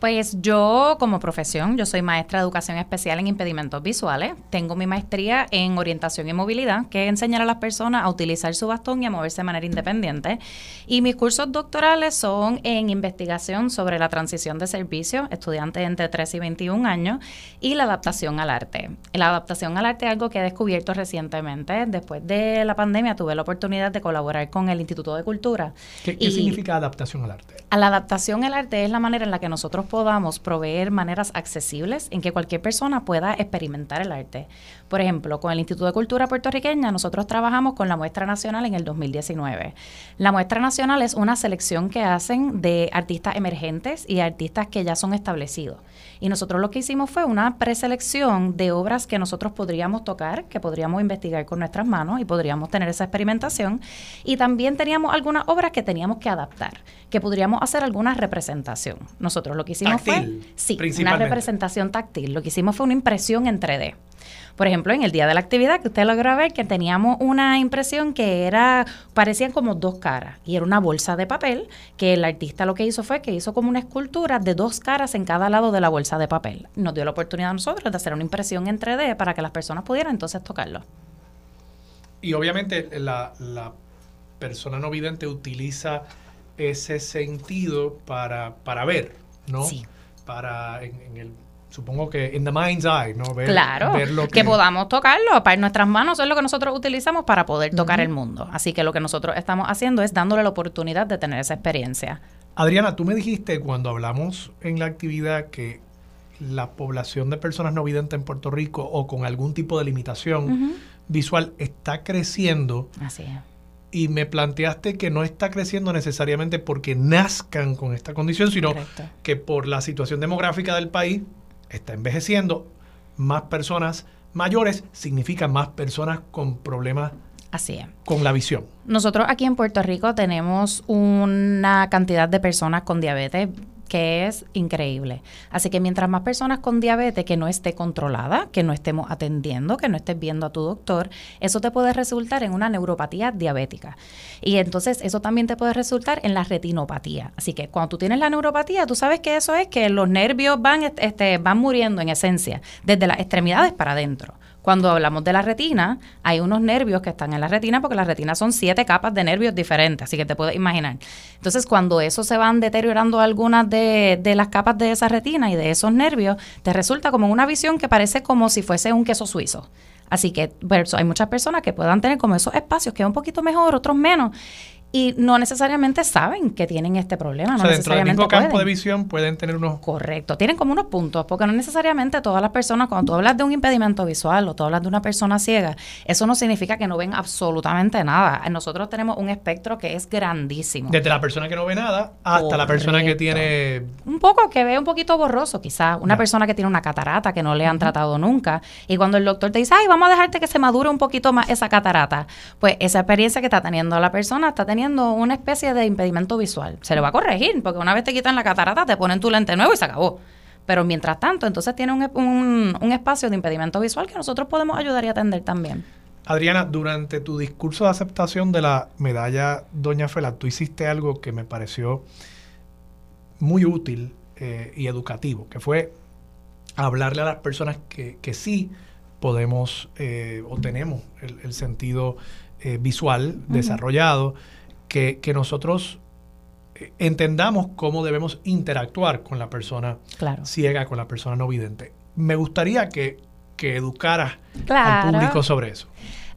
S7: Pues yo como profesión, yo soy maestra de educación especial en impedimentos visuales. Tengo mi maestría en orientación y movilidad, que es enseñar a las personas a utilizar su bastón y a moverse de manera independiente. Y mis cursos doctorales son en investigación sobre la transición de servicio, estudiantes entre 13 y 21 años, y la adaptación al arte. La adaptación al arte es algo que he descubierto recientemente. Después de la pandemia tuve la oportunidad de colaborar con el Instituto de Cultura.
S1: ¿Qué, qué significa adaptación al arte?
S7: la adaptación al arte es la manera en la que nosotros podamos proveer maneras accesibles en que cualquier persona pueda experimentar el arte. Por ejemplo, con el Instituto de Cultura puertorriqueña nosotros trabajamos con la muestra nacional en el 2019. La muestra nacional es una selección que hacen de artistas emergentes y artistas que ya son establecidos. Y nosotros lo que hicimos fue una preselección de obras que nosotros podríamos tocar, que podríamos investigar con nuestras manos y podríamos tener esa experimentación. Y también teníamos algunas obras que teníamos que adaptar, que podríamos hacer alguna representación. Nosotros lo que hicimos
S1: Táctil,
S7: fue, sí, una representación táctil. Lo que hicimos fue una impresión en 3D. Por ejemplo, en el día de la actividad, que usted logró ver que teníamos una impresión que era, parecían como dos caras, y era una bolsa de papel, que el artista lo que hizo fue que hizo como una escultura de dos caras en cada lado de la bolsa de papel. Nos dio la oportunidad a nosotros de hacer una impresión en 3D para que las personas pudieran entonces tocarlo.
S1: Y obviamente la, la persona no vidente utiliza ese sentido para, para ver, ¿no?
S7: Sí.
S1: Para, en, en el, supongo que en the mind's eye, ¿no? Ver,
S7: claro,
S1: ver lo
S7: que, podamos tocarlo. Para nuestras manos es lo que nosotros utilizamos para poder tocar el mundo. Así que lo que nosotros estamos haciendo es dándole la oportunidad de tener esa experiencia.
S1: Adriana, tú me dijiste cuando hablamos en la actividad que la población de personas no videntes en Puerto Rico o con algún tipo de limitación visual está creciendo
S7: Así es.
S1: Y me planteaste que no está creciendo necesariamente porque nazcan con esta condición, sino
S7: Correcto.
S1: que por la situación demográfica del país está envejeciendo, más personas mayores significa más personas con problemas
S7: Así es.
S1: con la visión.
S7: Nosotros aquí en Puerto Rico tenemos una cantidad de personas con diabetes que es increíble. Así que mientras más personas con diabetes que no esté controlada, que no estemos atendiendo, que no estés viendo a tu doctor, eso te puede resultar en una neuropatía diabética. Y entonces eso también te puede resultar en la retinopatía. Así que cuando tú tienes la neuropatía, tú sabes que eso es que los nervios van, este, van muriendo en esencia, desde las extremidades para adentro. Cuando hablamos de la retina, hay unos nervios que están en la retina porque la retina son siete capas de nervios diferentes, así que te puedes imaginar. Entonces, cuando eso se van deteriorando algunas de, de las capas de esa retina y de esos nervios, te resulta como una visión que parece como si fuese un queso suizo. Así que hay muchas personas que puedan tener como esos espacios que es un poquito mejor, otros menos. Y no necesariamente saben que tienen este problema.
S1: o
S7: No
S1: sea, dentro del
S7: necesariamente
S1: mismo campo
S7: pueden.
S1: de visión pueden tener unos...
S7: Correcto, tienen como unos puntos, porque no necesariamente todas las personas, cuando tú hablas de un impedimento visual o tú hablas de una persona ciega, eso no significa que no ven absolutamente nada. Nosotros tenemos un espectro que es grandísimo.
S1: Desde la persona que no ve nada hasta la persona que tiene...
S7: Un poco que ve un poquito borroso, quizás. Una persona que tiene una catarata que no le han tratado nunca. Y cuando el doctor te dice, ay, vamos a dejarte que se madure un poquito más esa catarata, pues esa experiencia que está teniendo la persona está teniendo una especie de impedimento visual. Se le va a corregir, porque una vez te quitan la catarata, te ponen tu lente nuevo y se acabó. Pero mientras tanto, entonces tiene un, un- un espacio de impedimento visual que nosotros podemos ayudar y atender también.
S1: Adriana, durante tu discurso de aceptación de la medalla Doña Fela, tú hiciste algo que me pareció muy útil eh, y educativo, que fue hablarle a las personas que, que sí podemos eh, o tenemos el, el sentido eh, visual desarrollado, que, que nosotros eh, entendamos cómo debemos interactuar con la persona
S7: Claro.
S1: ciega, con la persona no vidente. Me gustaría que, que educaras al público sobre eso.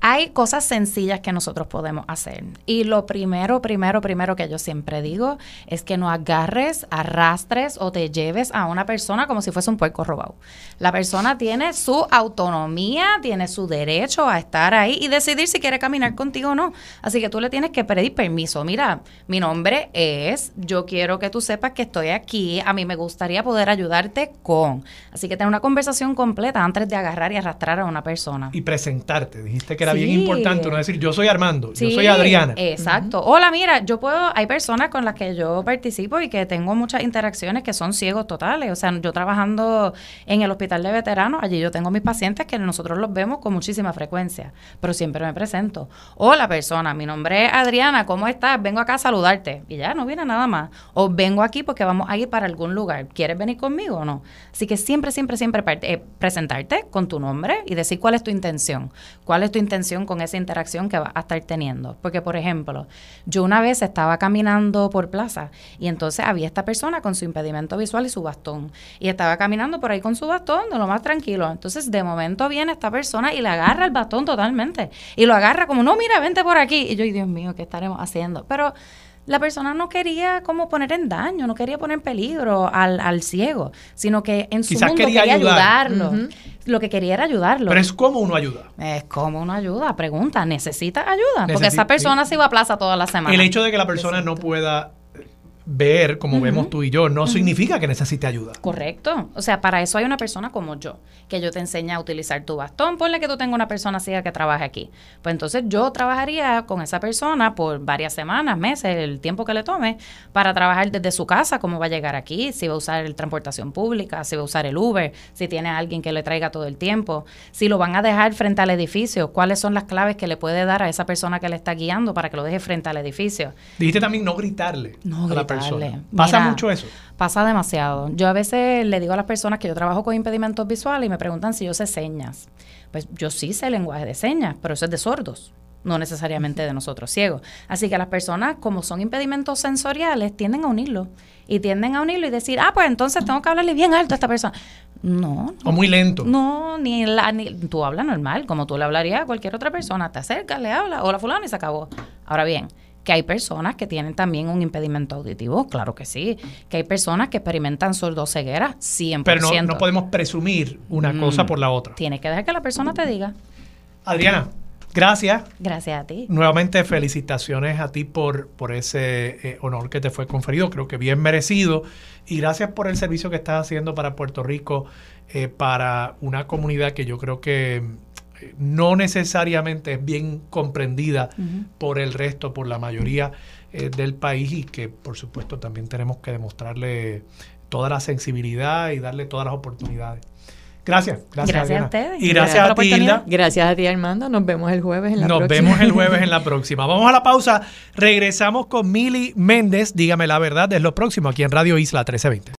S7: Hay cosas sencillas que nosotros podemos hacer. Y lo primero, primero, primero que yo siempre digo es que no agarres, arrastres o te lleves a una persona como si fuese un puerco robado. La persona tiene su autonomía, tiene su derecho a estar ahí y decidir si quiere caminar contigo o no. Así que tú le tienes que pedir permiso. Mira, mi nombre es, yo quiero que tú sepas que estoy aquí, a mí me gustaría poder ayudarte con. Así que tener una conversación completa antes de agarrar y arrastrar a una persona.
S1: Y presentarte. Dijiste que era bien
S7: Sí.
S1: importante no decir yo soy Armando, yo soy Adriana.
S7: Exacto. Hola, mira, yo puedo, hay personas con las que yo participo y que tengo muchas interacciones que son ciegos totales. O sea, yo trabajando en el hospital de veteranos, allí yo tengo mis pacientes que nosotros los vemos con muchísima frecuencia, pero siempre me presento. Hola, persona, mi nombre es Adriana, ¿cómo estás? Vengo acá a saludarte. Y ya no viene nada más. O vengo aquí porque vamos a ir para algún lugar. ¿Quieres venir conmigo o no? Así que siempre, siempre, siempre eh, presentarte con tu nombre y decir cuál es tu intención. ¿Cuál es tu intención con esa interacción que vas a estar teniendo? Porque, por ejemplo, yo una vez estaba caminando por plaza y entonces había esta persona con su impedimento visual y su bastón. Y estaba caminando por ahí con su bastón de lo más tranquilo. Entonces, de momento viene esta persona y le agarra el bastón totalmente. Y lo agarra como, no, mira, vente por aquí. Y yo, "Ay, Dios mío, ¿qué estaremos haciendo? Pero la persona no quería como poner en daño, no quería poner en peligro al, al ciego, sino que en su
S1: Quizás
S7: mundo
S1: quería
S7: quería,
S1: ayudar.
S7: ayudarlo. Lo que quería era ayudarlo.
S1: Pero es como uno ayuda.
S7: Es como una ayuda, pregunta, ¿necesita ayuda? Porque esa persona
S1: sí.
S7: se iba a plaza toda la semana.
S1: El hecho de que la persona no pueda eh, ver como vemos tú y yo no significa que necesite ayuda.
S7: Correcto. O sea, para eso hay una persona como yo, que yo te enseña a utilizar tu bastón. Ponle que tú tengas una persona ciega que trabaje aquí. Pues entonces yo trabajaría con esa persona por varias semanas, meses, el tiempo que le tome, para trabajar desde su casa, cómo va a llegar aquí, si va a usar el transportación pública, si va a usar el Uber, si tiene a alguien que le traiga todo el tiempo, si lo van a dejar frente al edificio, cuáles son las claves que le puede dar a esa persona que le está guiando para que lo deje frente al edificio.
S1: Dijiste también no gritarle
S7: No
S1: a la
S7: gritarle.
S1: Persona. Pasa
S7: Mira,
S1: mucho eso.
S7: Pasa demasiado. Yo a veces le digo a las personas que yo trabajo con impedimentos visuales y me preguntan si yo sé señas. Pues yo sí sé lenguaje de señas, pero eso es de sordos, no necesariamente de nosotros ciegos. Así que las personas, como son impedimentos sensoriales, tienden a unirlo. Y tienden a unirlo y decir, ah, pues entonces tengo que hablarle bien alto a esta persona. No,
S1: O muy lento.
S7: no, ni, la, ni tú hablas normal, como tú le hablarías a cualquier otra persona. Te acercas, le hablas, hola fulano y se acabó. Ahora bien, que hay personas que tienen también un impedimento auditivo, claro que sí. Que hay personas que experimentan sordoceguera, 100%.
S1: Pero no, no podemos presumir una
S7: Mm.
S1: cosa por la otra.
S7: Tienes que dejar que la persona te diga.
S1: Adriana, gracias.
S7: Gracias a ti.
S1: Nuevamente felicitaciones a ti por, por ese eh, honor que te fue conferido, creo que bien merecido. Y gracias por el servicio que estás haciendo para Puerto Rico, eh, para una comunidad que yo creo que no necesariamente es bien comprendida por el resto, por la mayoría eh, del país y que por supuesto también tenemos que demostrarle toda la sensibilidad y darle todas las oportunidades. Gracias, gracias,
S7: Gracias a ustedes.
S1: Y
S7: Gracias
S1: a. Tilda.
S6: Gracias a ti, Armando. Nos vemos el jueves en la
S1: Nos
S6: próxima.
S1: vemos el jueves en la próxima. Vamos a la pausa. Regresamos con Mili Méndez. Dígame la verdad, es lo próximo aquí en Radio Isla 1320.